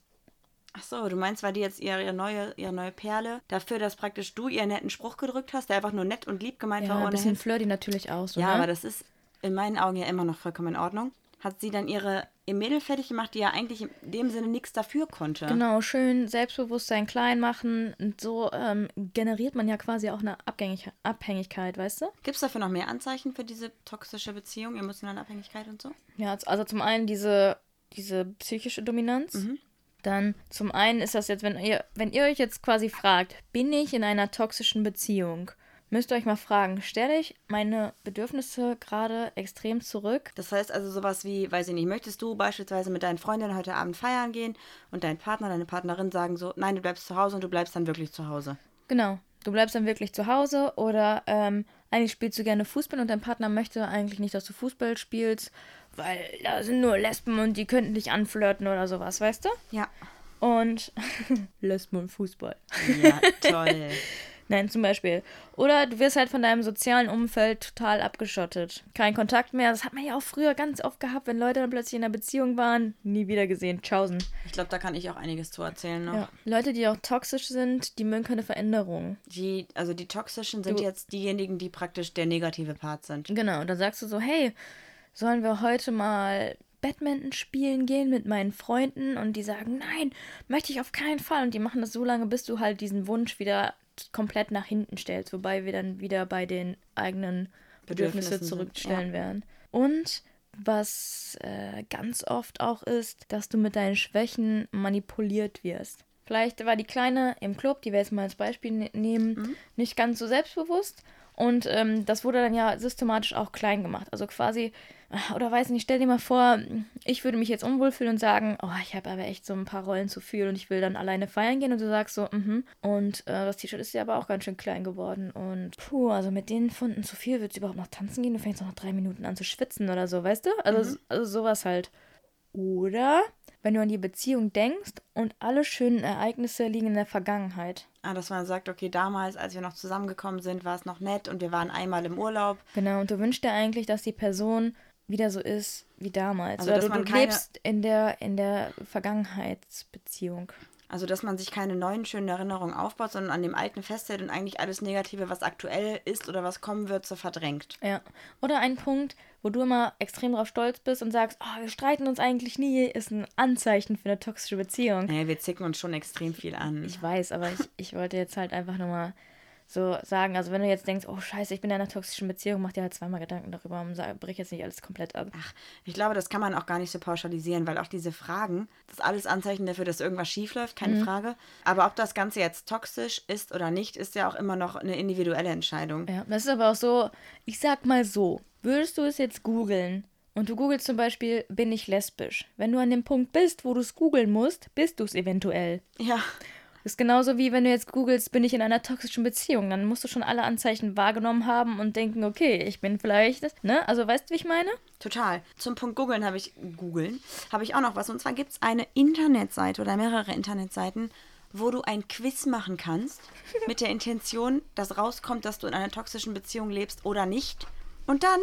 Ach so, du meinst, weil die jetzt ihre, neue, ihre neue Perle dafür, dass praktisch du ihren netten Spruch gedrückt hast, der einfach nur nett und lieb gemeint Ja, war ein ohne bisschen flirty natürlich auch so, Ja, ne? aber das ist in meinen Augen ja immer noch vollkommen in Ordnung. Hat sie dann ihre ihr Mädel fertig gemacht, die ja eigentlich in dem Sinne nichts dafür konnte. Genau, schön Selbstbewusstsein klein machen. Und so ähm, generiert man ja quasi auch eine Abgängig Abhängigkeit, weißt du? Gibt es dafür noch mehr Anzeichen für diese toxische Beziehung, emotionale Abhängigkeit und so? Ja, also zum einen diese, diese psychische Dominanz. Mhm. Dann zum einen ist das jetzt, wenn ihr, wenn ihr euch jetzt quasi fragt, bin ich in einer toxischen Beziehung? Müsst ihr euch mal fragen, stelle ich meine Bedürfnisse gerade extrem zurück? Das heißt also sowas wie, weiß ich nicht, möchtest du beispielsweise mit deinen Freundinnen heute Abend feiern gehen und dein Partner, deine Partnerin sagen so, nein, du bleibst zu Hause und du bleibst dann wirklich zu Hause. Genau. Du bleibst dann wirklich zu Hause oder ähm, eigentlich spielst du gerne Fußball und dein Partner möchte eigentlich nicht, dass du Fußball spielst, weil da sind nur Lesben und die könnten dich anflirten oder sowas, weißt du? Ja. Und Lesben und Fußball. Ja, toll. Nein, zum Beispiel. Oder du wirst halt von deinem sozialen Umfeld total abgeschottet. Kein Kontakt mehr. Das hat man ja auch früher ganz oft gehabt, wenn Leute dann plötzlich in einer Beziehung waren. Nie wieder gesehen. Tschaußen. Ich glaube, da kann ich auch einiges zu erzählen noch. Ja. Leute, die auch toxisch sind, die mögen keine Veränderung. Die, also die toxischen sind Du- jetzt diejenigen, die praktisch der negative Part sind. Genau. Und dann sagst du so, hey, sollen wir heute mal Badminton spielen gehen mit meinen Freunden und die sagen, nein, möchte ich auf keinen Fall. Und die machen das so lange, bis du halt diesen Wunsch wieder komplett nach hinten stellst, wobei wir dann wieder bei den eigenen Bedürfnissen, Bedürfnisse zurückstellen ja. werden. Und was äh, ganz oft auch ist, dass du mit deinen Schwächen manipuliert wirst. Vielleicht war die Kleine im Club, die wir jetzt mal als Beispiel ne nehmen, mhm. nicht ganz so selbstbewusst und ähm, das wurde dann ja systematisch auch klein gemacht. Also quasi, äh, oder weiß nicht, stell dir mal vor, ich würde mich jetzt unwohl fühlen und sagen, oh, ich habe aber echt so ein paar Rollen zu viel und ich will dann alleine feiern gehen und du sagst so, mhm. Und äh, das T-Shirt ist ja aber auch ganz schön klein geworden. Und puh, also mit den Funden zu viel, würdest du überhaupt noch tanzen gehen? Du fängst noch nach drei Minuten an zu schwitzen oder so, weißt du? Also, mhm. also sowas halt. Oder wenn du an die Beziehung denkst und alle schönen Ereignisse liegen in der Vergangenheit. Ah, dass man sagt, okay, damals, als wir noch zusammengekommen sind, war es noch nett und wir waren einmal im Urlaub. Genau, und du wünschst dir eigentlich, dass die Person wieder so ist wie damals. Also, Oder du, du lebst in der, in der Vergangenheitsbeziehung. Also, dass man sich keine neuen schönen Erinnerungen aufbaut, sondern an dem Alten festhält und eigentlich alles Negative, was aktuell ist oder was kommen wird, so verdrängt. Ja. Oder ein Punkt, wo du immer extrem drauf stolz bist und sagst, oh, wir streiten uns eigentlich nie, ist ein Anzeichen für eine toxische Beziehung. Naja, wir zicken uns schon extrem viel an. Ich weiß, aber ich, ich wollte jetzt halt einfach nochmal so sagen. Also wenn du jetzt denkst, oh scheiße, ich bin in einer toxischen Beziehung, mach dir halt zweimal Gedanken darüber und brich jetzt nicht alles komplett ab. Ach, ich glaube, das kann man auch gar nicht so pauschalisieren, weil auch diese Fragen, das ist alles Anzeichen dafür, dass irgendwas schief läuft, keine mhm. Frage. Aber ob das Ganze jetzt toxisch ist oder nicht, ist ja auch immer noch eine individuelle Entscheidung. Ja, das ist aber auch so, ich sag mal so, würdest du es jetzt googeln, und du googelst zum Beispiel, bin ich lesbisch. Wenn du an dem Punkt bist, wo du es googeln musst, bist du es eventuell. Ja. Das ist genauso wie wenn du jetzt googelst, bin ich in einer toxischen Beziehung. Dann musst du schon alle Anzeichen wahrgenommen haben und denken, okay, ich bin vielleicht, ne? Also weißt du, wie ich meine? Total. Zum Punkt googeln habe ich, googeln, habe ich auch noch was. Und zwar gibt es eine Internetseite oder mehrere Internetseiten, wo du ein Quiz machen kannst mit der Intention, dass rauskommt, dass du in einer toxischen Beziehung lebst oder nicht. Und dann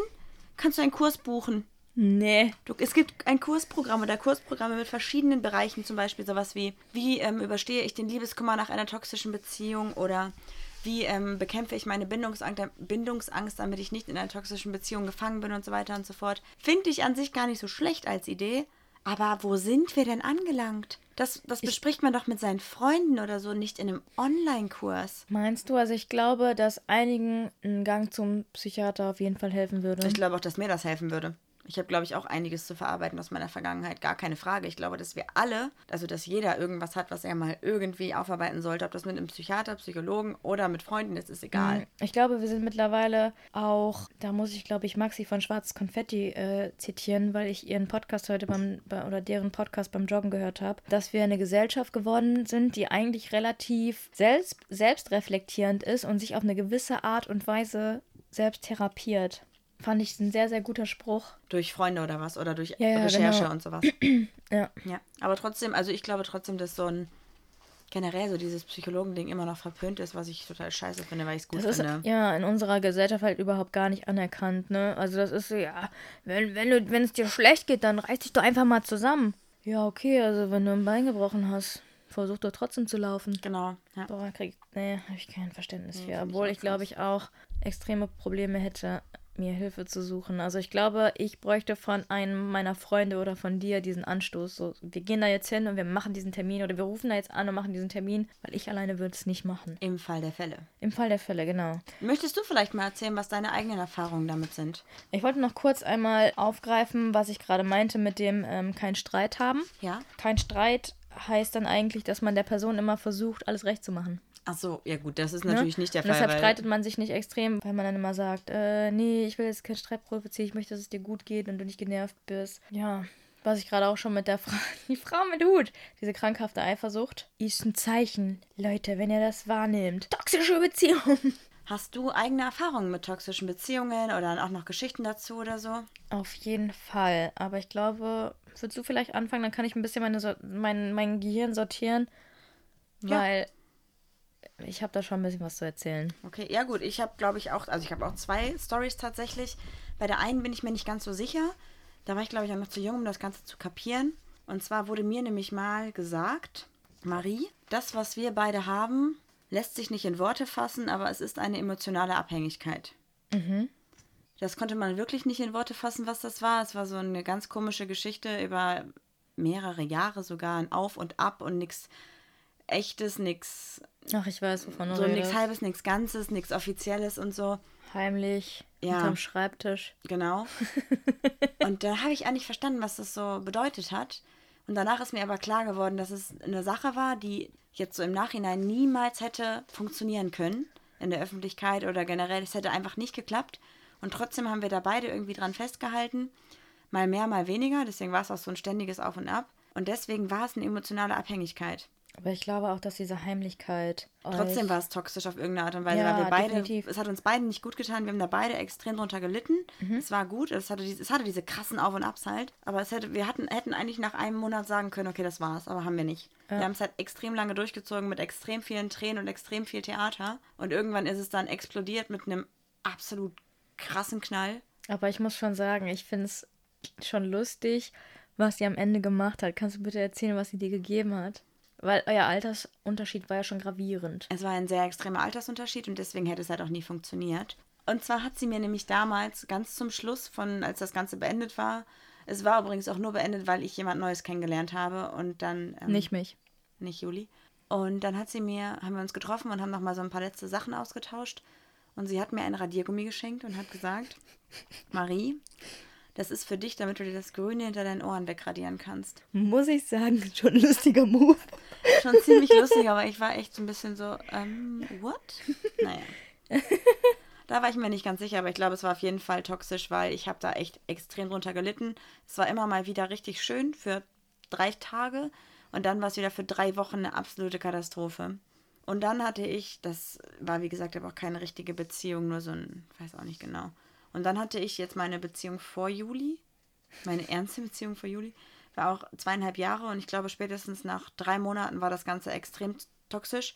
kannst du einen Kurs buchen. Nee. Du, es gibt ein Kursprogramm oder Kursprogramme mit verschiedenen Bereichen, zum Beispiel sowas wie, wie ähm, überstehe ich den Liebeskummer nach einer toxischen Beziehung oder wie ähm, bekämpfe ich meine Bindungsangst, Bindungsangst, damit ich nicht in einer toxischen Beziehung gefangen bin und so weiter und so fort. Finde ich an sich gar nicht so schlecht als Idee, aber wo sind wir denn angelangt? Das, das bespricht man doch mit seinen Freunden oder so, nicht in einem Online-Kurs. Meinst du? Also ich glaube, dass einigen ein Gang zum Psychiater auf jeden Fall helfen würde. Ich glaube auch, dass mir das helfen würde. Ich habe, glaube ich, auch einiges zu verarbeiten aus meiner Vergangenheit. Gar keine Frage. Ich glaube, dass wir alle, also dass jeder irgendwas hat, was er mal irgendwie aufarbeiten sollte. Ob das mit einem Psychiater, Psychologen oder mit Freunden ist, ist egal. Mhm. Ich glaube, wir sind mittlerweile auch, da muss ich, glaube ich, Maxi von Schwarzes Konfetti äh, zitieren, weil ich ihren Podcast heute beim, bei, oder deren Podcast beim Joggen gehört habe, dass wir eine Gesellschaft geworden sind, die eigentlich relativ selbst, selbstreflektierend ist und sich auf eine gewisse Art und Weise selbst therapiert. Fand ich ein sehr, sehr guter Spruch. Durch Freunde oder was? Oder durch ja, ja, Recherche genau. und sowas. ja. ja. Aber trotzdem, also ich glaube trotzdem, dass so ein generell so dieses Psychologending immer noch verpönt ist, was ich total scheiße finde, weil ich es gut das finde. Ist, ja, in unserer Gesellschaft halt überhaupt gar nicht anerkannt, ne? Also das ist so, ja, wenn, wenn, du, wenn es dir schlecht geht, dann reiß dich doch einfach mal zusammen. Ja, okay, also wenn du ein Bein gebrochen hast, versuch doch trotzdem zu laufen. Genau. Ja. Boah, krieg, nee, habe ich kein Verständnis nee, für. Obwohl ich, glaube ich, auch extreme Probleme hätte, mir Hilfe zu suchen. Also ich glaube, ich bräuchte von einem meiner Freunde oder von dir diesen Anstoß. So, wir gehen da jetzt hin und wir machen diesen Termin oder wir rufen da jetzt an und machen diesen Termin, weil ich alleine würde es nicht machen. Im Fall der Fälle. Im Fall der Fälle, genau. Möchtest du vielleicht mal erzählen, was deine eigenen Erfahrungen damit sind? Ich wollte noch kurz einmal aufgreifen, was ich gerade meinte mit dem ähm, kein Streit haben. Ja. Kein Streit heißt dann eigentlich, dass man der Person immer versucht, alles recht zu machen. Ach so, ja gut, das ist ne? natürlich ne? nicht der Fall. Und deshalb streitet man sich nicht extrem, weil man dann immer sagt, äh, nee, ich will jetzt keinen Streit provozieren, ich möchte, dass es dir gut geht und du nicht genervt bist. Ja, was ich gerade auch schon mit der Frau, die Frau mit Hut, diese krankhafte Eifersucht, ist ein Zeichen, Leute, wenn ihr das wahrnehmt. Toxische Beziehung. Hast du eigene Erfahrungen mit toxischen Beziehungen oder auch noch Geschichten dazu oder so? Auf jeden Fall, aber ich glaube, würdest du vielleicht anfangen, dann kann ich ein bisschen meine, mein, mein Gehirn sortieren, weil ich habe da schon ein bisschen was zu erzählen. Okay, ja gut, ich habe glaube ich auch, also ich habe auch zwei Stories tatsächlich. Bei der einen bin ich mir nicht ganz so sicher. Da war ich glaube ich auch noch zu jung, um das Ganze zu kapieren. Und zwar wurde mir nämlich mal gesagt, Marie, das, was wir beide haben, lässt sich nicht in Worte fassen, aber es ist eine emotionale Abhängigkeit. Mhm. Das konnte man wirklich nicht in Worte fassen, was das war. Es war so eine ganz komische Geschichte über mehrere Jahre sogar, ein Auf und Ab und nichts Echtes, nichts. Ach, ich weiß, wovon du So nichts. Halbes, nichts Ganzes, nichts Offizielles und so. Heimlich, Ja. unterm Schreibtisch. Genau. und da habe ich eigentlich verstanden, was das so bedeutet hat. Und danach ist mir aber klar geworden, dass es eine Sache war, die jetzt so im Nachhinein niemals hätte funktionieren können in der Öffentlichkeit oder generell. Es hätte einfach nicht geklappt. Und trotzdem haben wir da beide irgendwie dran festgehalten. Mal mehr, mal weniger. Deswegen war es auch so ein ständiges Auf und Ab. Und deswegen war es eine emotionale Abhängigkeit. Aber ich glaube auch, dass diese Heimlichkeit. Trotzdem war es toxisch auf irgendeine Art und Weise, Ja, weil wir beide, definitiv. es hat uns beiden nicht gut getan, wir haben da beide extrem drunter gelitten. Mhm. Es war gut, es hatte, diese, es hatte diese krassen Auf- und Abs halt, aber es hätte, wir hatten, hätten eigentlich nach einem Monat sagen können, okay, das war's, aber haben wir nicht. Wir haben es halt extrem lange durchgezogen mit extrem vielen Tränen und extrem viel Theater und irgendwann ist es dann explodiert mit einem absolut krassen Knall. Aber ich muss schon sagen, ich finde es schon lustig, was sie am Ende gemacht hat. Kannst du bitte erzählen, was sie dir gegeben hat? Weil euer Altersunterschied war ja schon gravierend. Es war ein sehr extremer Altersunterschied und deswegen hätte es halt auch nie funktioniert. Und zwar hat sie mir nämlich damals ganz zum Schluss von, als das Ganze beendet war, es war übrigens auch nur beendet, weil ich jemand Neues kennengelernt habe und dann ähm, Nicht mich. nicht Juli. Und dann hat sie mir, haben wir uns getroffen und haben noch mal so ein paar letzte Sachen ausgetauscht. Und sie hat mir ein Radiergummi geschenkt und hat gesagt, Marie, das ist für dich, damit du dir das Grüne hinter deinen Ohren wegradieren kannst. Muss ich sagen, schon ein lustiger Move. Schon ziemlich lustig, aber ich war echt so ein bisschen so, ähm, what? Naja. Da war ich mir nicht ganz sicher, aber ich glaube, es war auf jeden Fall toxisch, weil ich habe da echt extrem drunter gelitten. Es war immer mal wieder richtig schön für drei Tage und dann war es wieder für drei Wochen eine absolute Katastrophe. Und dann hatte ich, das war wie gesagt aber auch keine richtige Beziehung, nur so ein, weiß auch nicht genau. Und dann hatte ich jetzt meine Beziehung vor Juli, meine ernste Beziehung vor Juli, war auch zweieinhalb Jahre und ich glaube spätestens nach drei Monaten war das Ganze extrem toxisch.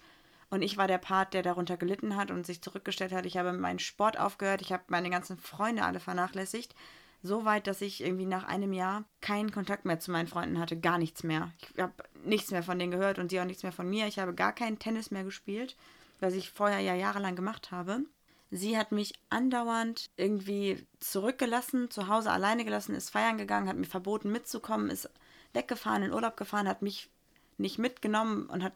Und ich war der Part, der darunter gelitten hat und sich zurückgestellt hat. Ich habe meinen Sport aufgehört, ich habe meine ganzen Freunde alle vernachlässigt. So weit, dass ich irgendwie nach einem Jahr keinen Kontakt mehr zu meinen Freunden hatte, gar nichts mehr. Ich habe nichts mehr von denen gehört und sie auch nichts mehr von mir. Ich habe gar keinen Tennis mehr gespielt, was ich vorher ja jahrelang gemacht habe. Sie hat mich andauernd irgendwie zurückgelassen, zu Hause alleine gelassen, ist feiern gegangen, hat mir verboten mitzukommen, ist weggefahren, in Urlaub gefahren, hat mich nicht mitgenommen und hat,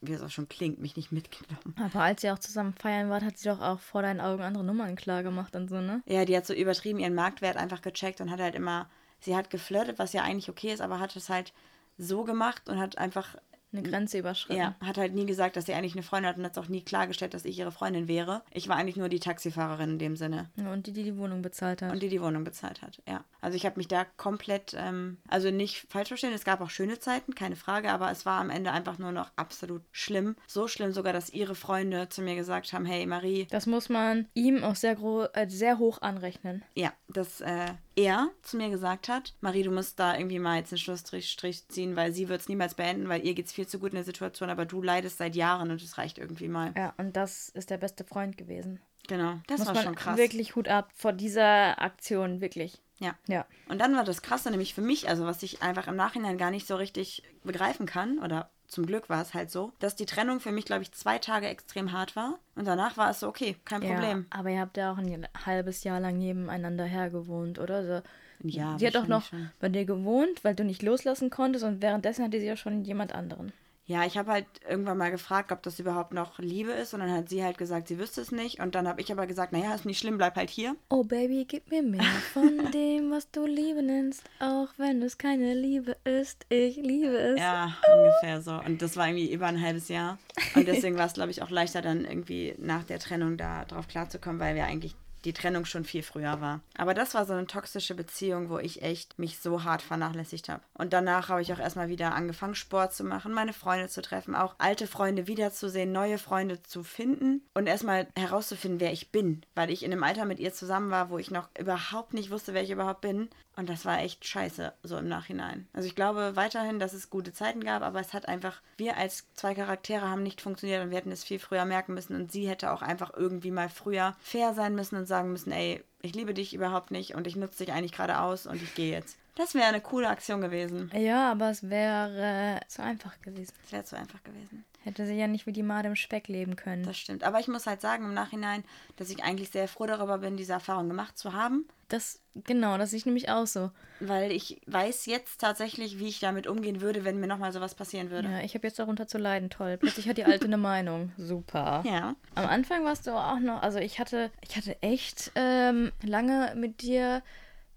wie es auch schon klingt, mich nicht mitgenommen. Aber als ihr auch zusammen feiern wart, hat sie doch auch vor deinen Augen andere Nummern klar gemacht und so, ne? Ja, die hat so übertrieben ihren Marktwert einfach gecheckt und hat halt immer, sie hat geflirtet, was ja eigentlich okay ist, aber hat es halt so gemacht und hat einfach, Eine Grenze überschritten. ja, hat halt nie gesagt, dass sie eigentlich eine Freundin hat und hat es auch nie klargestellt, dass ich ihre Freundin wäre. Ich war eigentlich nur die Taxifahrerin in dem Sinne. Ja, Und die, die die Wohnung bezahlt hat. Und die die Wohnung bezahlt hat, ja. Also ich habe mich da komplett, ähm, also nicht falsch verstehen, es gab auch schöne Zeiten, keine Frage, aber es war am Ende einfach nur noch absolut schlimm. So schlimm sogar, dass ihre Freunde zu mir gesagt haben, hey Marie, das muss man ihm auch sehr, gro äh, sehr hoch anrechnen. ja, dass äh, er zu mir gesagt hat, Marie, du musst da irgendwie mal jetzt einen Schlussstrich Strich ziehen, weil sie wird es niemals beenden, weil ihr geht es viel zu gut in der Situation, aber du leidest seit Jahren und es reicht irgendwie mal. Ja, und das ist der beste Freund gewesen. Genau, das muss war schon krass. wirklich Hut ab vor dieser Aktion, wirklich. Ja. Ja. Und dann war das Krasse nämlich für mich, also was ich einfach im Nachhinein gar nicht so richtig begreifen kann, oder zum Glück war es halt so, dass die Trennung für mich, glaube ich, zwei Tage extrem hart war. Und danach war es so, okay, kein Problem. Ja, aber ihr habt ja auch ein halbes Jahr lang nebeneinander hergewohnt, oder? So, Ja, sie hat doch noch schon. bei dir gewohnt, weil du nicht loslassen konntest und währenddessen hatte sie ja schon jemand anderen. Ja, ich habe halt irgendwann mal gefragt, ob das überhaupt noch Liebe ist. Und dann hat sie halt gesagt, sie wüsste es nicht. Und dann habe ich aber gesagt, naja, ist nicht schlimm, bleib halt hier. Oh Baby, gib mir mehr von dem, was du Liebe nennst, auch wenn es keine Liebe ist. Ich liebe es. Ja, ungefähr so. Und das war irgendwie über ein halbes Jahr. Und deswegen war es, glaube ich, auch leichter dann irgendwie nach der Trennung da drauf klarzukommen, weil wir eigentlich die Trennung schon viel früher war. Aber das war so eine toxische Beziehung, wo ich echt mich so hart vernachlässigt habe. Und danach habe ich auch erstmal wieder angefangen, Sport zu machen, meine Freunde zu treffen, auch alte Freunde wiederzusehen, neue Freunde zu finden und erstmal herauszufinden, wer ich bin. Weil ich in einem Alter mit ihr zusammen war, wo ich noch überhaupt nicht wusste, wer ich überhaupt bin. Und das war echt scheiße, so im Nachhinein. Also ich glaube weiterhin, dass es gute Zeiten gab, aber es hat einfach, wir als zwei Charaktere haben nicht funktioniert und wir hätten es viel früher merken müssen. Und sie hätte auch einfach irgendwie mal früher fair sein müssen und sagen müssen, ey, ich liebe dich überhaupt nicht und ich nutze dich eigentlich gerade aus und ich gehe jetzt. Das wäre eine coole Aktion gewesen. Ja, aber es wäre zu einfach gewesen. Das wäre zu einfach gewesen. Hätte sie ja nicht wie die Made im Speck leben können. Das stimmt. Aber ich muss halt sagen im Nachhinein, dass ich eigentlich sehr froh darüber bin, diese Erfahrung gemacht zu haben. Das, genau, das sehe ich nämlich auch so. Weil ich weiß jetzt tatsächlich, wie ich damit umgehen würde, wenn mir nochmal sowas passieren würde. Ja, ich habe jetzt darunter zu leiden, toll. Plötzlich hat die Alte eine Meinung. Super. Ja. Am Anfang warst du auch noch, also ich hatte, ich hatte echt ähm, lange mit dir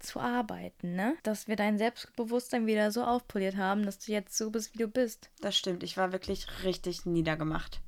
zu arbeiten, ne? Dass wir dein Selbstbewusstsein wieder so aufpoliert haben, dass du jetzt so bist, wie du bist. Das stimmt. Ich war wirklich richtig niedergemacht.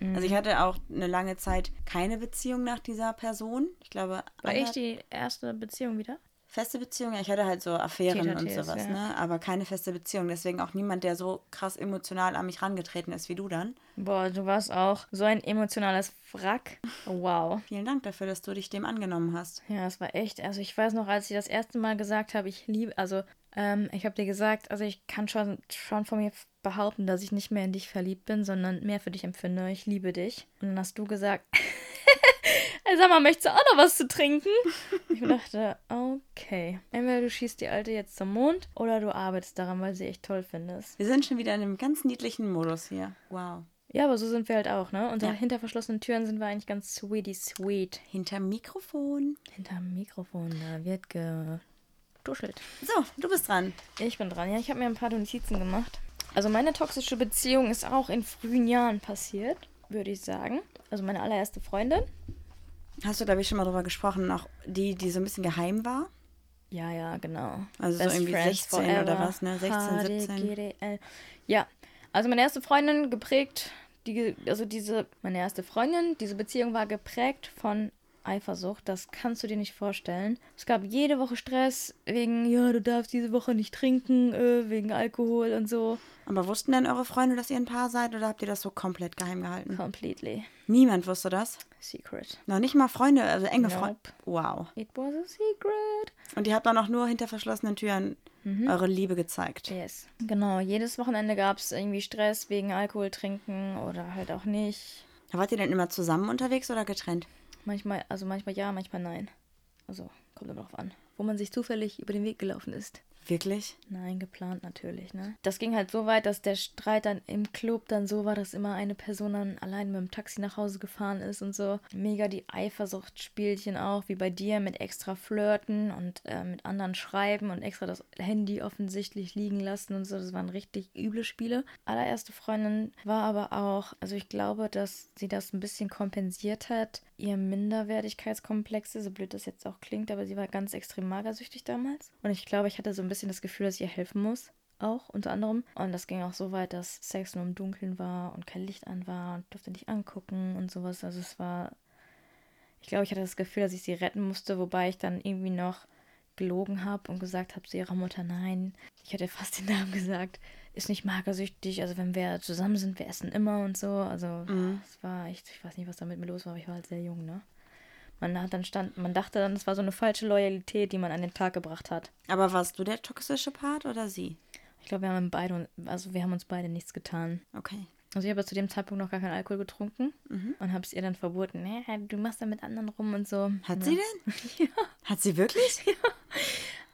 Mhm. Also ich hatte auch eine lange Zeit keine Beziehung nach dieser Person. Ich glaube, War ich die erste Beziehung wieder? Feste Beziehung. Ja, ich hatte halt so Affären und sowas, ja. ne? Aber keine feste Beziehung. Deswegen auch niemand, der so krass emotional an mich rangetreten ist wie du dann. Boah, du warst auch so ein emotionales Wrack. Wow. Vielen Dank dafür, dass du dich dem angenommen hast. Ja, es war echt. Also ich weiß noch, als ich das erste Mal gesagt habe, ich liebe, also ähm, ich habe dir gesagt, also ich kann schon, schon von mir behaupten, dass ich nicht mehr in dich verliebt bin, sondern mehr für dich empfinde. Ich liebe dich. Und dann hast du gesagt, Ey, sag mal, möchtest du auch noch was zu trinken? Ich dachte, okay. Entweder du schießt die Alte jetzt zum Mond oder du arbeitest daran, weil sie echt toll findest. Wir sind schon wieder in einem ganz niedlichen Modus hier. Wow. Ja, aber so sind wir halt auch, ne? Unter Ja. hinter verschlossenen Türen sind wir eigentlich ganz sweetie sweet. Hinterm Mikrofon. Hinterm Mikrofon, da wird getuschelt. So, du bist dran. Ich bin dran. Ja, ich habe mir ein paar Notizen gemacht. Also meine toxische Beziehung ist auch in frühen Jahren passiert, würde ich sagen. Also meine allererste Freundin. Hast du, glaube ich, schon mal drüber gesprochen, auch die, die so ein bisschen geheim war? Ja, ja, genau. Also so irgendwie 16 oder was, ne? 16, 17. HDGDL. Ja, also meine erste Freundin geprägt, die, also diese, meine erste Freundin, diese Beziehung war geprägt von Eifersucht. Das kannst du dir nicht vorstellen. Es gab jede Woche Stress wegen, ja, du darfst diese Woche nicht trinken, äh, wegen Alkohol und so. Aber wussten denn eure Freunde, dass ihr ein Paar seid oder habt ihr das so komplett geheim gehalten? Completely Niemand wusste das. Secret. Noch nicht mal Freunde, also enge Nope. Freunde. Wow. It was a secret. Und ihr habt dann auch nur hinter verschlossenen Türen Mhm. eure Liebe gezeigt. Yes. Genau, jedes Wochenende gab es irgendwie Stress wegen Alkohol trinken oder halt auch nicht. Wart ihr denn immer zusammen unterwegs oder getrennt? Manchmal, also manchmal ja, manchmal nein. Also kommt immer drauf an. Wo man sich zufällig über den Weg gelaufen ist. Wirklich? Nein, geplant natürlich, ne? Das ging halt so weit, dass der Streit dann im Club dann so war, dass immer eine Person dann allein mit dem Taxi nach Hause gefahren ist und so. Mega die Eifersuchtsspielchen auch, wie bei dir mit extra flirten und äh, mit anderen schreiben und extra das Handy offensichtlich liegen lassen und so. Das waren richtig üble Spiele. Allererste Freundin war aber auch, also ich glaube, dass sie das ein bisschen kompensiert hat. Ihr Minderwertigkeitskomplexe, so blöd das jetzt auch klingt, aber sie war ganz extrem magersüchtig damals. Und ich glaube, ich hatte so ein bisschen das Gefühl, dass ich ihr helfen muss. Auch unter anderem. Und das ging auch so weit, dass Sex nur im Dunkeln war und kein Licht an war und durfte nicht angucken und sowas. Also es war. Ich glaube, ich hatte das Gefühl, dass ich sie retten musste, wobei ich dann irgendwie noch gelogen habe und gesagt habe zu ihrer Mutter, nein, ich hätte fast den Namen gesagt, ist nicht magersüchtig, also wenn wir zusammen sind, wir essen immer und so. Also es war echt, ich weiß nicht, was da mit mir los war, aber ich war halt sehr jung, ne? Man hat dann stand, man dachte dann, es war so eine falsche Loyalität, die man an den Tag gebracht hat. Aber warst du der toxische Part oder sie? Ich glaube, wir haben beide, also wir haben uns beide nichts getan. Okay. Also ich habe zu dem Zeitpunkt noch gar keinen Alkohol getrunken und habe es ihr dann verboten. Nee, du machst da mit anderen rum und so. Hat ja. sie denn? Hat sie wirklich?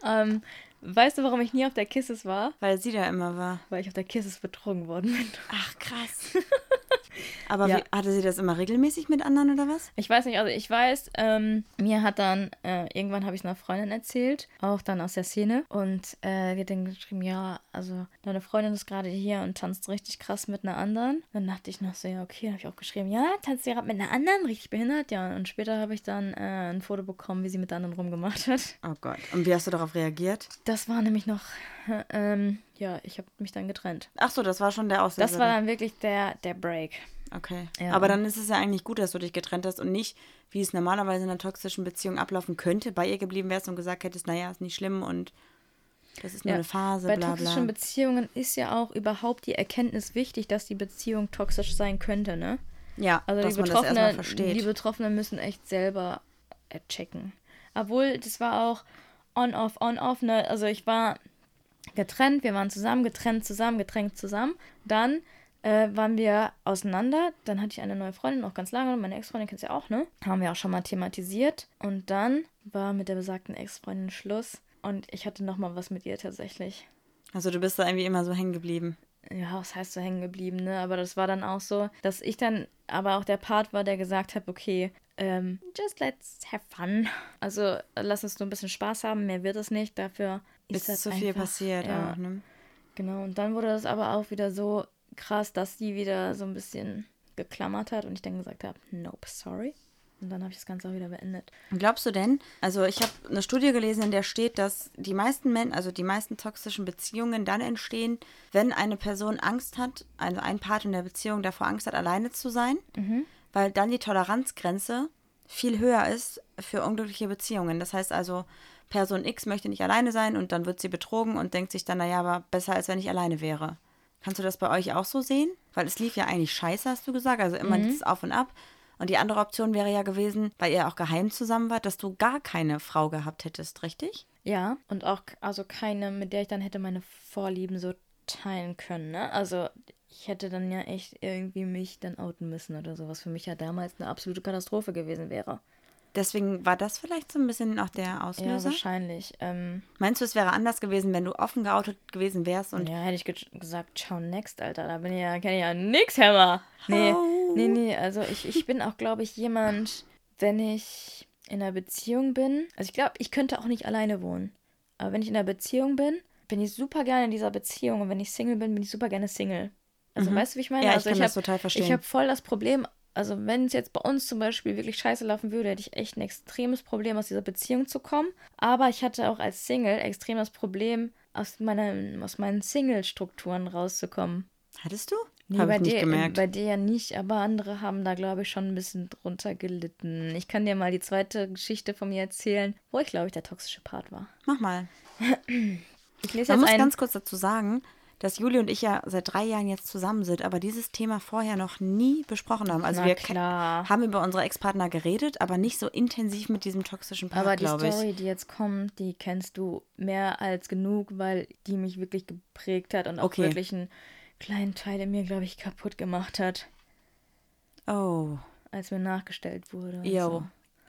Ähm, weißt du, warum ich nie auf der Kisses war? Weil sie da immer war. Weil ich auf der Kisses betrogen worden bin. Ach, krass. Aber Ja. wie, hatte sie das immer regelmäßig mit anderen oder was? Ich weiß nicht, also ich weiß, ähm, mir hat dann, äh, irgendwann habe ich es einer Freundin erzählt, auch dann aus der Szene. Und äh, die hat dann geschrieben, ja, also deine Freundin ist gerade hier und tanzt richtig krass mit einer anderen. Dann dachte ich noch so, ja, okay, dann habe ich auch geschrieben, ja, tanzt sie gerade mit einer anderen, richtig behindert, ja. Und später habe ich dann äh, ein Foto bekommen, wie sie mit der anderen rumgemacht hat. Oh Gott. Und wie hast du darauf reagiert? Das war nämlich noch, äh, ähm, ja, ich habe mich dann getrennt. Ach so, das war schon der Auslöser. Das war dann wirklich der, der Break. Okay. Ja. Aber dann ist es ja eigentlich gut, dass du dich getrennt hast und nicht, wie es normalerweise in einer toxischen Beziehung ablaufen könnte, bei ihr geblieben wärst und gesagt hättest, naja, ist nicht schlimm und das ist nur Ja, eine Phase, Bei bla toxischen bla. Beziehungen ist ja auch überhaupt die Erkenntnis wichtig, dass die Beziehung toxisch sein könnte, ne? Ja, Also dass die man das erstmal versteht. die Betroffenen müssen echt selber äh, checken. Obwohl, das war auch on-off, on-off, ne? Also ich war getrennt, wir waren zusammen, getrennt zusammen, getrennt zusammen. Dann äh, waren wir auseinander. Dann hatte ich eine neue Freundin, auch ganz lange. Meine Ex-Freundin kennst du ja auch, ne? Haben wir auch schon mal thematisiert. Und dann war mit der besagten Ex-Freundin Schluss. Und ich hatte noch mal was mit ihr tatsächlich. also du bist da irgendwie immer so hängen geblieben. ja, was heißt so hängen geblieben, ne? Aber das war dann auch so, dass ich dann aber auch der Part war, der gesagt hat, okay, ähm, just let's have fun. Also lass uns nur ein bisschen Spaß haben, mehr wird es nicht. Dafür ist, ist so viel passiert ja, auch, ne? Genau, und dann wurde das aber auch wieder so krass, dass die wieder so ein bisschen geklammert hat und ich dann gesagt habe, nope, sorry. Und dann habe ich das Ganze auch wieder beendet. Glaubst du denn? Also ich habe eine Studie gelesen, in der steht, dass die meisten Menschen, also die meisten toxischen Beziehungen dann entstehen, wenn eine Person Angst hat, also ein Part in der Beziehung davor Angst hat, alleine zu sein, mhm. weil dann die Toleranzgrenze viel höher ist für unglückliche Beziehungen. Das heißt also, Person X möchte nicht alleine sein und dann wird sie betrogen und denkt sich dann, naja, aber besser als wenn ich alleine wäre. Kannst du das bei euch auch so sehen? Weil es lief ja eigentlich scheiße, hast du gesagt. Also immer mhm. dieses Auf und Ab. Und die andere Option wäre ja gewesen, weil ihr auch geheim zusammen wart, dass du gar keine Frau gehabt hättest, richtig? Ja, und auch also keine, mit der ich dann hätte meine Vorlieben so teilen können, ne? Also ich hätte dann ja echt irgendwie mich dann outen müssen oder so, was für mich ja damals eine absolute Katastrophe gewesen wäre. Deswegen war das vielleicht so ein bisschen auch der Auslöser? Ja, wahrscheinlich. Ähm, Meinst du, es wäre anders gewesen, wenn du offen geoutet gewesen wärst? Und ja, hätte ich ge gesagt, ciao, next, Alter. Da bin ich ja, kenne ich ja nix, Hammer. Nee, oh. nee, nee. Also ich, ich bin auch, glaube ich, jemand, wenn ich in einer Beziehung bin. Also ich glaube, ich könnte auch nicht alleine wohnen. Aber wenn ich in einer Beziehung bin, bin ich super gerne in dieser Beziehung. Und wenn ich Single bin, bin ich super gerne Single. Also mhm. weißt du, wie ich meine? Ja, ich also kann ich das hab, total verstehen. Ich habe voll das Problem, also wenn es jetzt bei uns zum Beispiel wirklich scheiße laufen würde, hätte ich echt ein extremes Problem, aus dieser Beziehung zu kommen. Aber ich hatte auch als Single extremes Problem, aus, meiner, aus meinen Single-Strukturen rauszukommen. Hattest du? Nee, bei, dir, gemerkt. bei dir ja nicht, aber andere haben da, glaube ich, schon ein bisschen drunter gelitten. Ich kann dir mal die zweite Geschichte von mir erzählen, wo ich, glaube ich, der toxische Part war. Mach mal. Ich lese Man jetzt muss ein... ganz kurz dazu sagen, dass Juli und ich ja seit drei Jahren jetzt zusammen sind, aber dieses Thema vorher noch nie besprochen haben. Also Na wir klar. haben über unsere Ex-Partner geredet, aber nicht so intensiv mit diesem toxischen Part, Aber die glaube ich. Story, die jetzt kommt, die kennst du mehr als genug, weil die mich wirklich geprägt hat und auch Okay. wirklich einen kleinen Teil in mir, glaube ich, kaputt gemacht hat, Oh, als mir nachgestellt wurde. jo. So.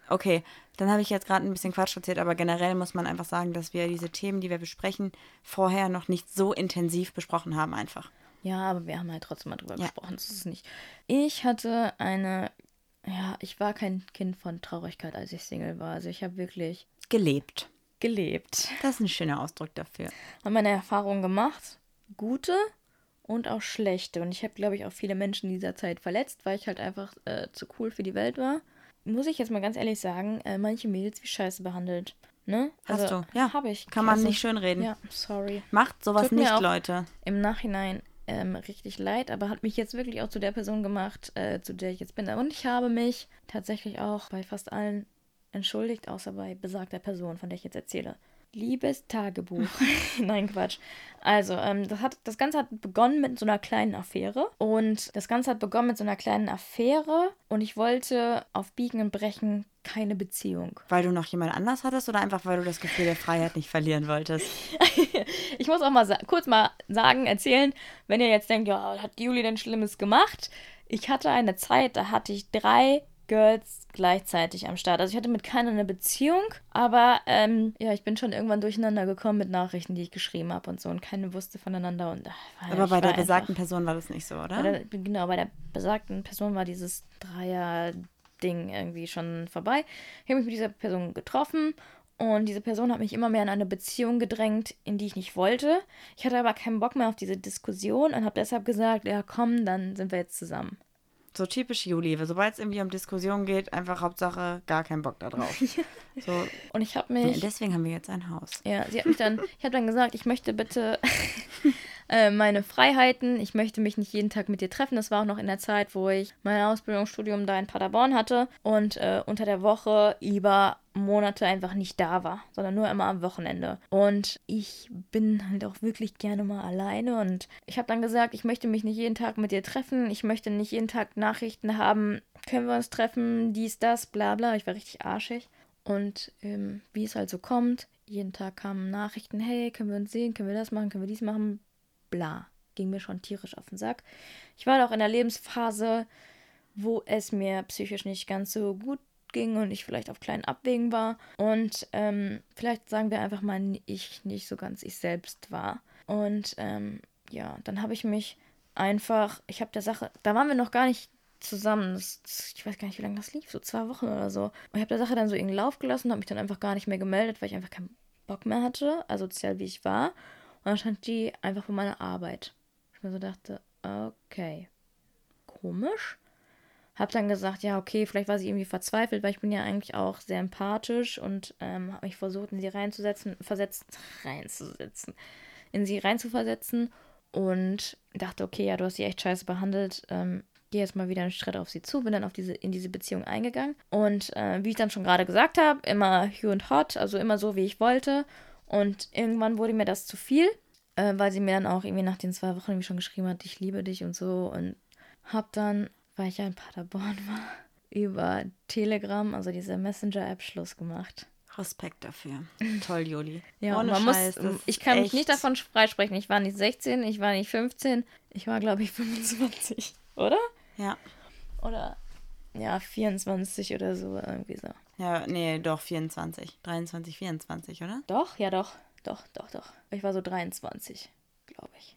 Okay, dann habe ich jetzt gerade ein bisschen Quatsch erzählt, aber generell muss man einfach sagen, dass wir diese Themen, die wir besprechen, vorher noch nicht so intensiv besprochen haben einfach. Ja, aber wir haben halt trotzdem mal drüber Ja. gesprochen. Das ist nicht. Ich hatte eine. Ja, ich war kein Kind von Traurigkeit, als ich Single war. Also ich habe wirklich Gelebt. gelebt. Das ist ein schöner Ausdruck dafür. Habe meine Erfahrungen gemacht. Gute und auch schlechte. Und ich habe, glaube ich, auch viele Menschen in dieser Zeit verletzt, weil ich halt einfach äh, zu cool für die Welt war. Muss ich jetzt mal ganz ehrlich sagen, äh, manche Mädels wie Scheiße behandelt. Ne? Hast du, ja. Habe ich. Kann man Also, nicht schönreden. Ja, sorry. Macht sowas Tut nicht, Leute. Im Nachhinein ähm, richtig leid, aber hat mich jetzt wirklich auch zu der Person gemacht, äh, zu der ich jetzt bin. Und ich habe mich tatsächlich auch bei fast allen entschuldigt, außer bei besagter Person, von der ich jetzt erzähle. Liebes Tagebuch. Nein, Quatsch. Also, ähm, das, hat, das Ganze hat begonnen mit so einer kleinen Affäre. Und das Ganze hat begonnen mit so einer kleinen Affäre. Und ich wollte auf Biegen und Brechen keine Beziehung. Weil du noch jemand anders hattest oder einfach weil du das Gefühl der Freiheit nicht verlieren wolltest? Ich muss auch mal kurz mal sagen, erzählen, wenn ihr jetzt denkt, ja, hat Juli denn Schlimmes gemacht? Ich hatte eine Zeit, da hatte ich drei Girls gleichzeitig am Start. Also ich hatte mit keiner eine Beziehung, aber ähm, ja, ich bin schon irgendwann durcheinander gekommen mit Nachrichten, die ich geschrieben habe und so und keine wusste voneinander und ach, Aber bei der besagten einfach- Person war das nicht so, oder? bei der, genau, bei der besagten Person war dieses Dreier-Ding irgendwie schon vorbei. Ich habe mich mit dieser Person getroffen und diese Person hat mich immer mehr in eine Beziehung gedrängt, in die ich nicht wollte. Ich hatte aber keinen Bock mehr auf diese Diskussion und habe deshalb gesagt, ja komm, dann sind wir jetzt zusammen. So typisch Juli. Sobald es irgendwie um Diskussionen geht, einfach Hauptsache gar keinen Bock da drauf. so, Und ich habe mich... deswegen haben wir jetzt ein Haus. Ja, sie hat mich dann, ich habe dann gesagt, ich möchte bitte äh, meine Freiheiten, ich möchte mich nicht jeden Tag mit dir treffen. Das war auch noch in der Zeit, wo ich mein Ausbildungsstudium da in Paderborn hatte und äh, unter der Woche über Monate einfach nicht da war, sondern nur immer am Wochenende. Und ich bin halt auch wirklich gerne mal alleine und ich habe dann gesagt, ich möchte mich nicht jeden Tag mit dir treffen, ich möchte nicht jeden Tag Nachrichten haben, können wir uns treffen, dies, das, bla bla. Ich war richtig arschig. Und ähm, wie es halt so kommt, jeden Tag kamen Nachrichten, hey, können wir uns sehen, können wir das machen, können wir dies machen, bla. Ging mir schon tierisch auf den Sack. Ich war doch in der Lebensphase, wo es mir psychisch nicht ganz so gut ging und ich vielleicht auf kleinen Abwägen war. Und ähm, vielleicht sagen wir einfach mal, ich nicht so ganz ich selbst war. Und ähm, ja, dann habe ich mich einfach, ich habe der Sache, da waren wir noch gar nicht zusammen. Das, ich weiß gar nicht, wie lange das lief, so zwei Wochen oder so. Und ich habe der Sache dann so in Lauf gelassen, habe mich dann einfach gar nicht mehr gemeldet, weil ich einfach keinen Bock mehr hatte, asozial wie ich war. Und dann stand die einfach vor meiner Arbeit. Ich mir so dachte, okay, komisch. Hab dann gesagt, ja, okay, vielleicht war sie irgendwie verzweifelt, weil ich bin ja eigentlich auch sehr empathisch und ähm, habe mich versucht, in sie reinzusetzen, versetzt, reinzusetzen, in sie reinzuversetzen und dachte, okay, ja, du hast sie echt scheiße behandelt. Ähm, gehe jetzt mal wieder einen Schritt auf sie zu, bin dann auf diese, in diese Beziehung eingegangen. Und äh, wie ich dann schon gerade gesagt habe, immer Hugh und Hot, also immer so, wie ich wollte. Und irgendwann wurde mir das zu viel, äh, weil sie mir dann auch irgendwie nach den zwei Wochen irgendwie schon geschrieben hat, ich liebe dich und so. Und hab dann, weil ich ja in Paderborn war, über Telegram, also diese Messenger-App, Schluss gemacht. Respekt dafür. Toll, Juli. Ja, Ohne man Scheiß, muss, ich kann mich nicht davon freisprechen. Ich war nicht 16, ich war nicht 15, ich war, glaube ich, 25, oder? Ja. Oder ja, 24 oder so, irgendwie so. Ja, nee, doch, 24. 23, 24, oder? Doch, ja, doch. Doch, doch, doch. Ich war so 23, glaube ich.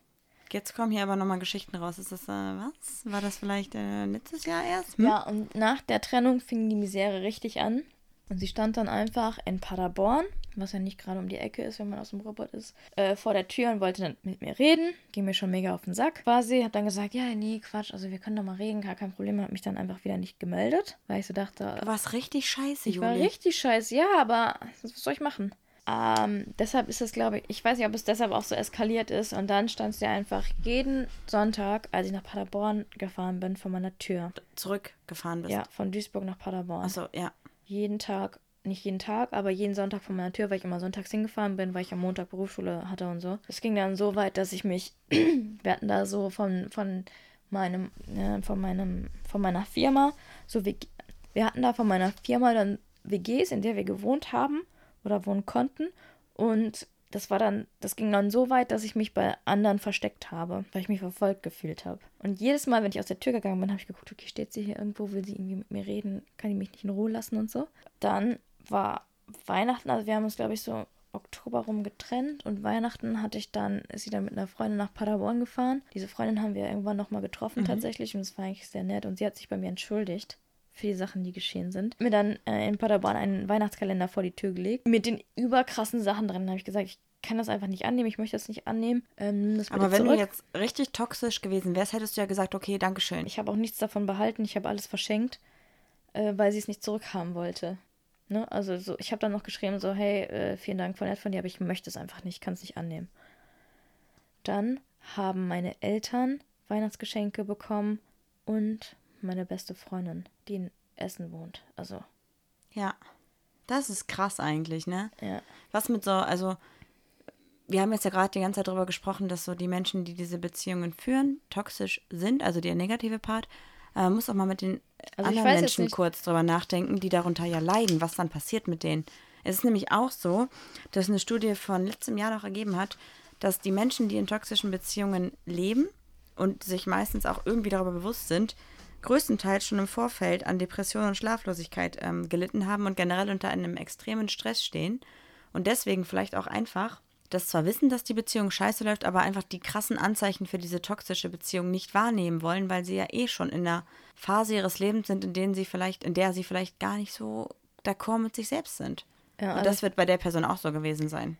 Jetzt kommen hier aber nochmal Geschichten raus. Ist das äh, was? War das vielleicht äh, letztes Jahr erst? Hm? Ja, und nach der Trennung fing die Misere richtig an. Und sie stand dann einfach in Paderborn, was ja nicht gerade um die Ecke ist, wenn man aus dem Robot ist, äh, vor der Tür und wollte dann mit mir reden. Ging mir schon mega auf den Sack quasi. Hat dann gesagt, ja, nee, Quatsch, also wir können doch mal reden, gar kein Problem. Hat mich dann einfach wieder nicht gemeldet, weil ich so dachte... Du warst richtig scheiße, Ich war richtig scheiße, ja, aber was soll ich machen? Ähm, deshalb ist es, glaube ich, ich weiß nicht, ob es deshalb auch so eskaliert ist. Und dann stand sie einfach jeden Sonntag, als ich nach Paderborn gefahren bin, vor meiner Tür. Zurückgefahren bist? Ja, von Duisburg nach Paderborn. Achso, ja jeden Tag, nicht jeden Tag, aber jeden Sonntag vor meiner Tür, weil ich immer sonntags hingefahren bin, weil ich am Montag Berufsschule hatte und so. Es ging dann so weit, dass ich mich, wir hatten da so von, von meinem, äh, von meinem, von meiner Firma, so wie, wir hatten da von meiner Firma dann WGs, in der wir gewohnt haben oder wohnen konnten und das war dann, das ging dann so weit, dass ich mich bei anderen versteckt habe, weil ich mich verfolgt gefühlt habe. Und jedes Mal, wenn ich aus der Tür gegangen bin, habe ich geguckt, okay, steht sie hier irgendwo, will sie irgendwie mit mir reden, kann die mich nicht in Ruhe lassen und so. Dann war Weihnachten, also wir haben uns, glaube ich, so Oktober rum getrennt und Weihnachten hatte ich dann, ist sie dann mit einer Freundin nach Paderborn gefahren. Diese Freundin haben wir irgendwann nochmal getroffen mhm. tatsächlich und es war eigentlich sehr nett und sie hat sich bei mir entschuldigt für die Sachen, die geschehen sind. Mir dann äh, in Paderborn einen Weihnachtskalender vor die Tür gelegt mit den überkrassen Sachen drin. Da habe ich gesagt, ich kann das einfach nicht annehmen, ich möchte das nicht annehmen. Ähm, das Aber wenn zurück. du jetzt richtig toxisch gewesen wärst, hättest du ja gesagt, okay, danke schön. Ich habe auch nichts davon behalten, ich habe alles verschenkt, äh, weil sie es nicht zurückhaben wollte. Ne? Also so, ich habe dann noch geschrieben, so, hey, äh, vielen Dank voll nett von dir, aber ich möchte es einfach nicht, kann es nicht annehmen. Dann haben meine Eltern Weihnachtsgeschenke bekommen und meine beste Freundin, die in Essen wohnt. Also. Ja. Das ist krass eigentlich, ne? Ja. Was mit so, also wir haben jetzt ja gerade die ganze Zeit darüber gesprochen, dass so die Menschen, die diese Beziehungen führen, toxisch sind, also der negative Part. Äh, man muss auch mal mit den also anderen Menschen kurz drüber nachdenken, die darunter ja leiden, was dann passiert mit denen. Es ist nämlich auch so, dass eine Studie von letztem Jahr noch ergeben hat, dass die Menschen, die in toxischen Beziehungen leben und sich meistens auch irgendwie darüber bewusst sind, größtenteils schon im Vorfeld an Depression und Schlaflosigkeit ähm, gelitten haben und generell unter einem extremen Stress stehen und deswegen vielleicht auch einfach das zwar wissen, dass die Beziehung scheiße läuft, aber einfach die krassen Anzeichen für diese toxische Beziehung nicht wahrnehmen wollen, weil sie ja eh schon in einer Phase ihres Lebens sind, in denen sie vielleicht, in der sie vielleicht gar nicht so d'accord mit sich selbst sind. Ja, also Und das wird bei der Person auch so gewesen sein.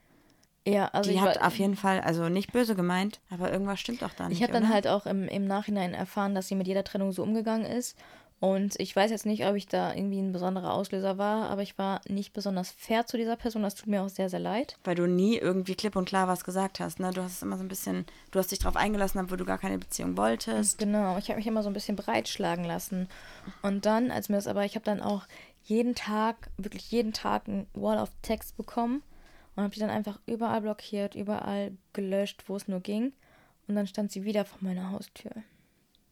Ja, also die hat war, auf jeden Fall, also nicht böse gemeint, aber irgendwas stimmt auch da nicht. Ich habe dann halt auch im, im Nachhinein erfahren, dass sie mit jeder Trennung so umgegangen ist und ich weiß jetzt nicht, ob ich da irgendwie ein besonderer Auslöser war, aber ich war nicht besonders fair zu dieser Person. Das tut mir auch sehr, sehr leid. Weil du nie irgendwie klipp und klar was gesagt hast, ne? Du hast es immer so ein bisschen, du hast dich darauf eingelassen, obwohl du gar keine Beziehung wolltest. Genau, ich habe mich immer so ein bisschen breitschlagen lassen. Und dann, als mir das aber, ich habe dann auch jeden Tag, wirklich jeden Tag ein Wall of Text bekommen und habe die dann einfach überall blockiert, überall gelöscht, wo es nur ging. Und dann stand sie wieder vor meiner Haustür.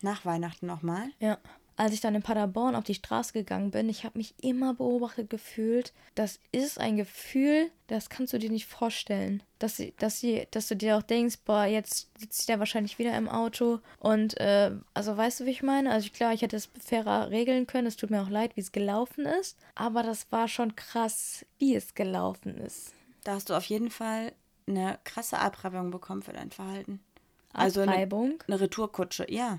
Nach Weihnachten nochmal? Ja als ich dann in Paderborn auf die Straße gegangen bin, ich habe mich immer beobachtet gefühlt. Das ist ein Gefühl, das kannst du dir nicht vorstellen. Dass, sie, dass, sie, dass du dir auch denkst, boah, jetzt sitzt der wahrscheinlich wieder im Auto. Und, äh, also weißt du, wie ich meine? Also klar, ich hätte es fairer regeln können. Es tut mir auch leid, wie es gelaufen ist. Aber das war schon krass, wie es gelaufen ist. Da hast du auf jeden Fall eine krasse Abreibung bekommen für dein Verhalten. Also eine, Abtreibung. eine Retourkutsche, ja.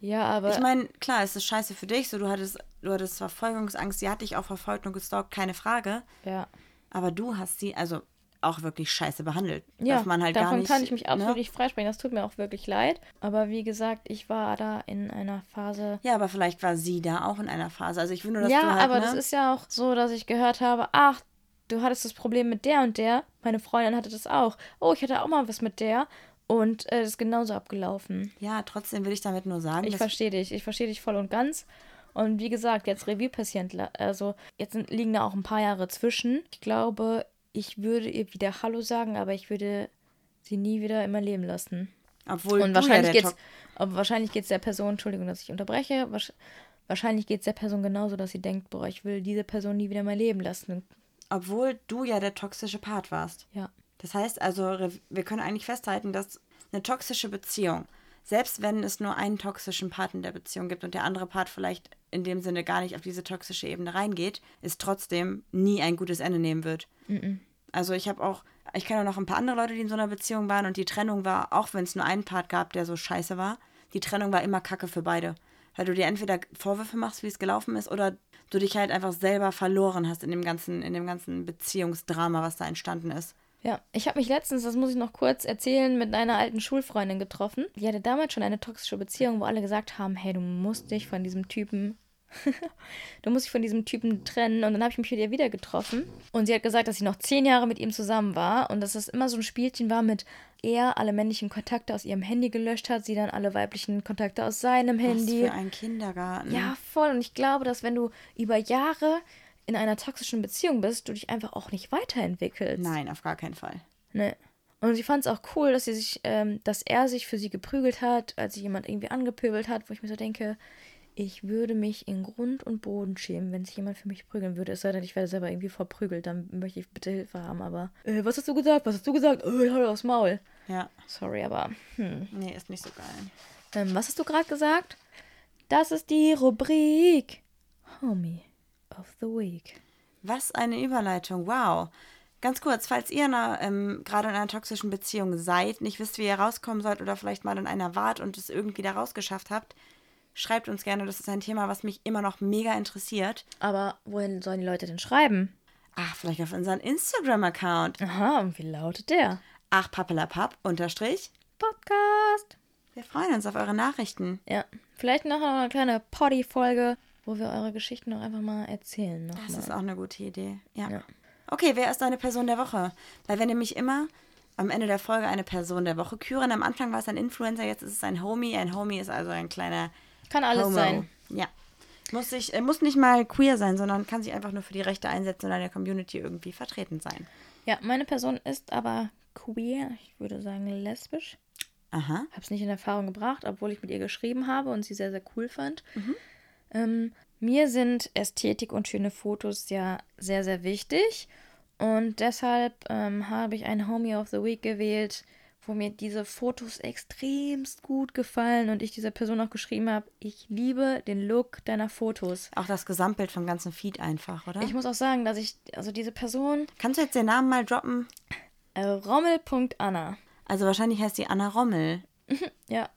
ja, aber Ich meine, klar, es ist scheiße für dich, so du hattest, du hattest Verfolgungsangst, sie hat dich auch verfolgt und gestalkt, keine Frage. ja. Aber du hast sie also auch wirklich scheiße behandelt. Ja, Darf man halt davon gar nicht, kann ich mich ne? absolut nicht freisprechen. Das tut mir auch wirklich leid. Aber wie gesagt, ich war da in einer Phase. Ja, aber vielleicht war sie da auch in einer Phase. Also ich will nur, dass ja, du halt, aber ne? das ist ja auch so, dass ich gehört habe, ach, du hattest das Problem mit der und der. Meine Freundin hatte das auch. Oh, ich hatte auch mal was mit der. Und äh, das ist genauso abgelaufen. ja, trotzdem will ich damit nur sagen, Ich verstehe dich. Ich verstehe dich voll und ganz. Und wie gesagt, jetzt Revue passiert, also jetzt sind, liegen da auch ein paar Jahre zwischen. Ich glaube, ich würde ihr wieder Hallo sagen, aber ich würde sie nie wieder in mein Leben lassen. obwohl Und du wahrscheinlich ja geht's, wahrscheinlich geht's der Person, Entschuldigung, dass ich unterbreche, wahrsch- wahrscheinlich geht's der Person genauso, dass sie denkt, boah, ich will diese Person nie wieder in mein Leben lassen. Obwohl du ja der toxische Part warst. Ja. Das heißt also, wir können eigentlich festhalten, dass eine toxische Beziehung, selbst wenn es nur einen toxischen Part in der Beziehung gibt und der andere Part vielleicht in dem Sinne gar nicht auf diese toxische Ebene reingeht, es trotzdem nie ein gutes Ende nehmen wird. Also ich habe auch, ich kenne auch noch ein paar andere Leute, die in so einer Beziehung waren und die Trennung war, auch wenn es nur einen Part gab, der so scheiße war, die Trennung war immer Kacke für beide. Weil du dir entweder Vorwürfe machst, wie es gelaufen ist, oder du dich halt einfach selber verloren hast in dem ganzen, in dem ganzen Beziehungsdrama, was da entstanden ist. Ja, ich habe mich letztens, das muss ich noch kurz erzählen, mit einer alten Schulfreundin getroffen. Die hatte damals schon eine toxische Beziehung, wo alle gesagt haben, hey, du musst dich von diesem Typen, du musst dich von diesem Typen trennen. Und dann habe ich mich mit ihr wieder getroffen. Und sie hat gesagt, dass sie noch zehn Jahre mit ihm zusammen war und dass es immer so ein Spielchen war mit er alle männlichen Kontakte aus ihrem Handy gelöscht hat, sie dann alle weiblichen Kontakte aus seinem Handy. Was für ein Kindergarten. Ja, voll. Und ich glaube, dass wenn du über Jahre in einer toxischen Beziehung bist, du dich einfach auch nicht weiterentwickelst. Nein, auf gar keinen Fall. Ne. Und sie fand es auch cool, dass sie sich, ähm, dass er sich für sie geprügelt hat, als sich jemand irgendwie angepöbelt hat, wo ich mir so denke, ich würde mich in Grund und Boden schämen, wenn sich jemand für mich prügeln würde. Es sei denn, ich werde selber irgendwie verprügelt, dann möchte ich bitte Hilfe haben. Aber äh, was hast du gesagt? Was hast du gesagt? Äh, hau aufs Maul. Ja, Sorry, aber hm. nee, ist nicht so geil. Ähm, was hast du gerade gesagt? Das ist die Rubrik Homie of the Week. Was eine Überleitung, wow. Ganz kurz, falls ihr ähm, gerade in einer toxischen Beziehung seid, nicht wisst, wie ihr rauskommen sollt oder vielleicht mal in einer wart und es irgendwie da rausgeschafft habt, schreibt uns gerne. Das ist ein Thema, was mich immer noch mega interessiert. Aber wohin sollen die Leute denn schreiben? Ach, vielleicht auf unseren Instagram-Account. Aha, und wie lautet der? Ach, pappelapapp, unterstrich. Podcast. Wir freuen uns auf eure Nachrichten. Ja, vielleicht noch eine kleine Poddy-Folge, wo wir eure Geschichten noch einfach mal erzählen. Noch Das mal. ist auch eine gute Idee. Ja. Ja. Okay, wer ist deine Person der Woche? Weil wir nämlich immer am Ende der Folge eine Person der Woche küren. Am Anfang war es ein Influencer, jetzt ist es ein Homie. Ein Homie ist also ein kleiner Kann alles Homo. sein. Ja. Muss, sich, äh, muss nicht mal queer sein, sondern kann sich einfach nur für die Rechte einsetzen und in der Community irgendwie vertreten sein. Ja, meine Person ist aber queer, ich würde sagen lesbisch. Aha. Habe es nicht in Erfahrung gebracht, obwohl ich mit ihr geschrieben habe und sie sehr, sehr cool fand. Ähm, mir sind Ästhetik und schöne Fotos ja sehr, sehr wichtig. Und deshalb ähm, habe ich einen Homie of the Week gewählt, wo mir diese Fotos extremst gut gefallen und ich dieser Person auch geschrieben habe, ich liebe den Look deiner Fotos. Auch das Gesamtbild vom ganzen Feed einfach, oder? Ich muss auch sagen, dass ich, also diese Person, Kannst du jetzt den Namen mal droppen? äh, rommel.anna. Also wahrscheinlich heißt sie Anna Rommel. Ja.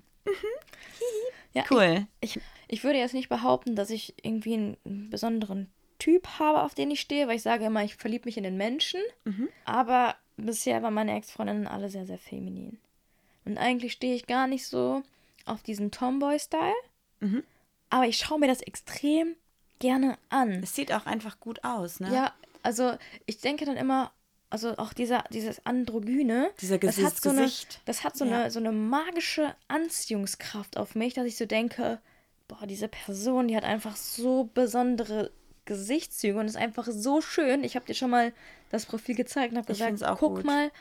ja, Cool. Ich, ich würde jetzt nicht behaupten, dass ich irgendwie einen besonderen Typ habe, auf den ich stehe, weil ich sage immer, ich verliebe mich in den Menschen. Aber bisher waren meine Ex-Freundinnen alle sehr, sehr feminin. Und eigentlich stehe ich gar nicht so auf diesen Tomboy-Style. Aber ich schaue mir das extrem gerne an. Es sieht auch einfach gut aus, ne? Ja, also ich denke dann immer, also auch dieser, dieses Androgyne, Dieser das hat so eine, Gesicht. das hat so, Ja. eine, so eine magische Anziehungskraft auf mich, dass ich so denke, boah, diese Person, die hat einfach so besondere Gesichtszüge und ist einfach so schön. Ich habe dir schon mal das Profil gezeigt und habe gesagt, guck gut. mal,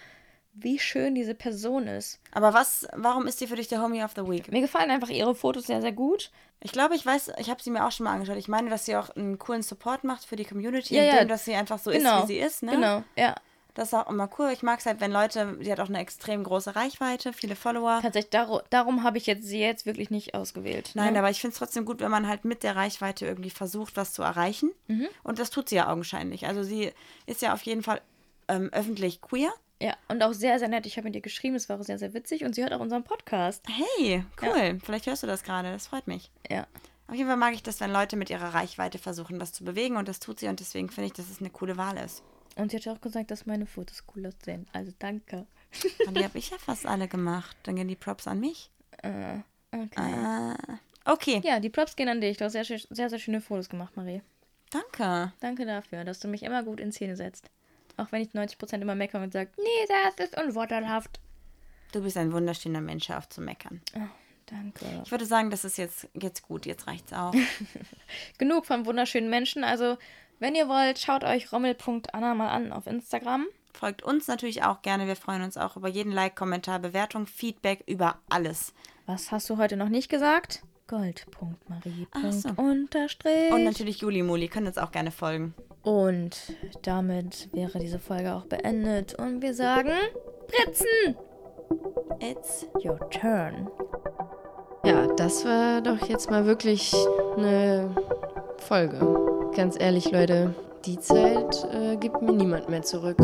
wie schön diese Person ist. Aber was, warum ist sie für dich der Homie of the Week? Mir gefallen einfach ihre Fotos sehr, sehr gut. Ich glaube, ich weiß, ich habe sie mir auch schon mal angeschaut. Ich meine, dass sie auch einen coolen Support macht für die Community, Ja, ja. indem dass sie einfach so Genau. ist, wie sie ist, ne? Genau, ja. Das ist auch immer cool. Ich mag es halt, wenn Leute, die hat auch eine extrem große Reichweite, viele Follower. Tatsächlich, darum, darum habe ich jetzt sie jetzt wirklich nicht ausgewählt. Nein, ne? aber ich finde es trotzdem gut, wenn man halt mit der Reichweite irgendwie versucht, was zu erreichen. Mhm. Und das tut sie ja augenscheinlich. Also sie ist ja auf jeden Fall ähm, öffentlich queer. Ja, und auch sehr, sehr nett. Ich habe mit ihr geschrieben, es war auch sehr, sehr witzig und sie hört auch unseren Podcast. Hey, cool. Vielleicht hörst du das gerade. Das freut mich. Ja. Auf jeden Fall mag ich das, wenn Leute mit ihrer Reichweite versuchen, was zu bewegen. Und das tut sie. Und deswegen finde ich, dass es eine coole Wahl ist. Und sie hat auch gesagt, dass meine Fotos cool aussehen. Also danke. Und die habe ich ja fast alle gemacht. Dann gehen die Props an mich. Äh, okay. Ah, okay, Ja, die Props gehen an dich. Du hast sehr, sehr, sehr schöne Fotos gemacht, Marie. danke. Danke dafür, dass du mich immer gut in Szene setzt. Auch wenn ich 90% immer meckere und sage, nee, das ist unvorteilhaft. Du bist ein wunderschöner Mensch, auf zu meckern. Oh, danke. Ich würde sagen, das ist jetzt, jetzt gut. Jetzt reicht's auch. Genug von wunderschönen Menschen. Also, wenn ihr wollt, schaut euch rommel.anna mal an auf Instagram. Folgt uns natürlich auch gerne. Wir freuen uns auch über jeden Like, Kommentar, Bewertung, Feedback, über alles. Was hast du heute noch nicht gesagt? Gold.marie. So. Unterstrich. Und natürlich Juli Muli. Können uns auch gerne folgen. Und damit wäre diese Folge auch beendet. Und wir sagen, Britzen, It's your turn. Ja, das war doch jetzt mal wirklich eine Folge. Ganz ehrlich, Leute, die Zeit äh, gibt mir niemand mehr zurück.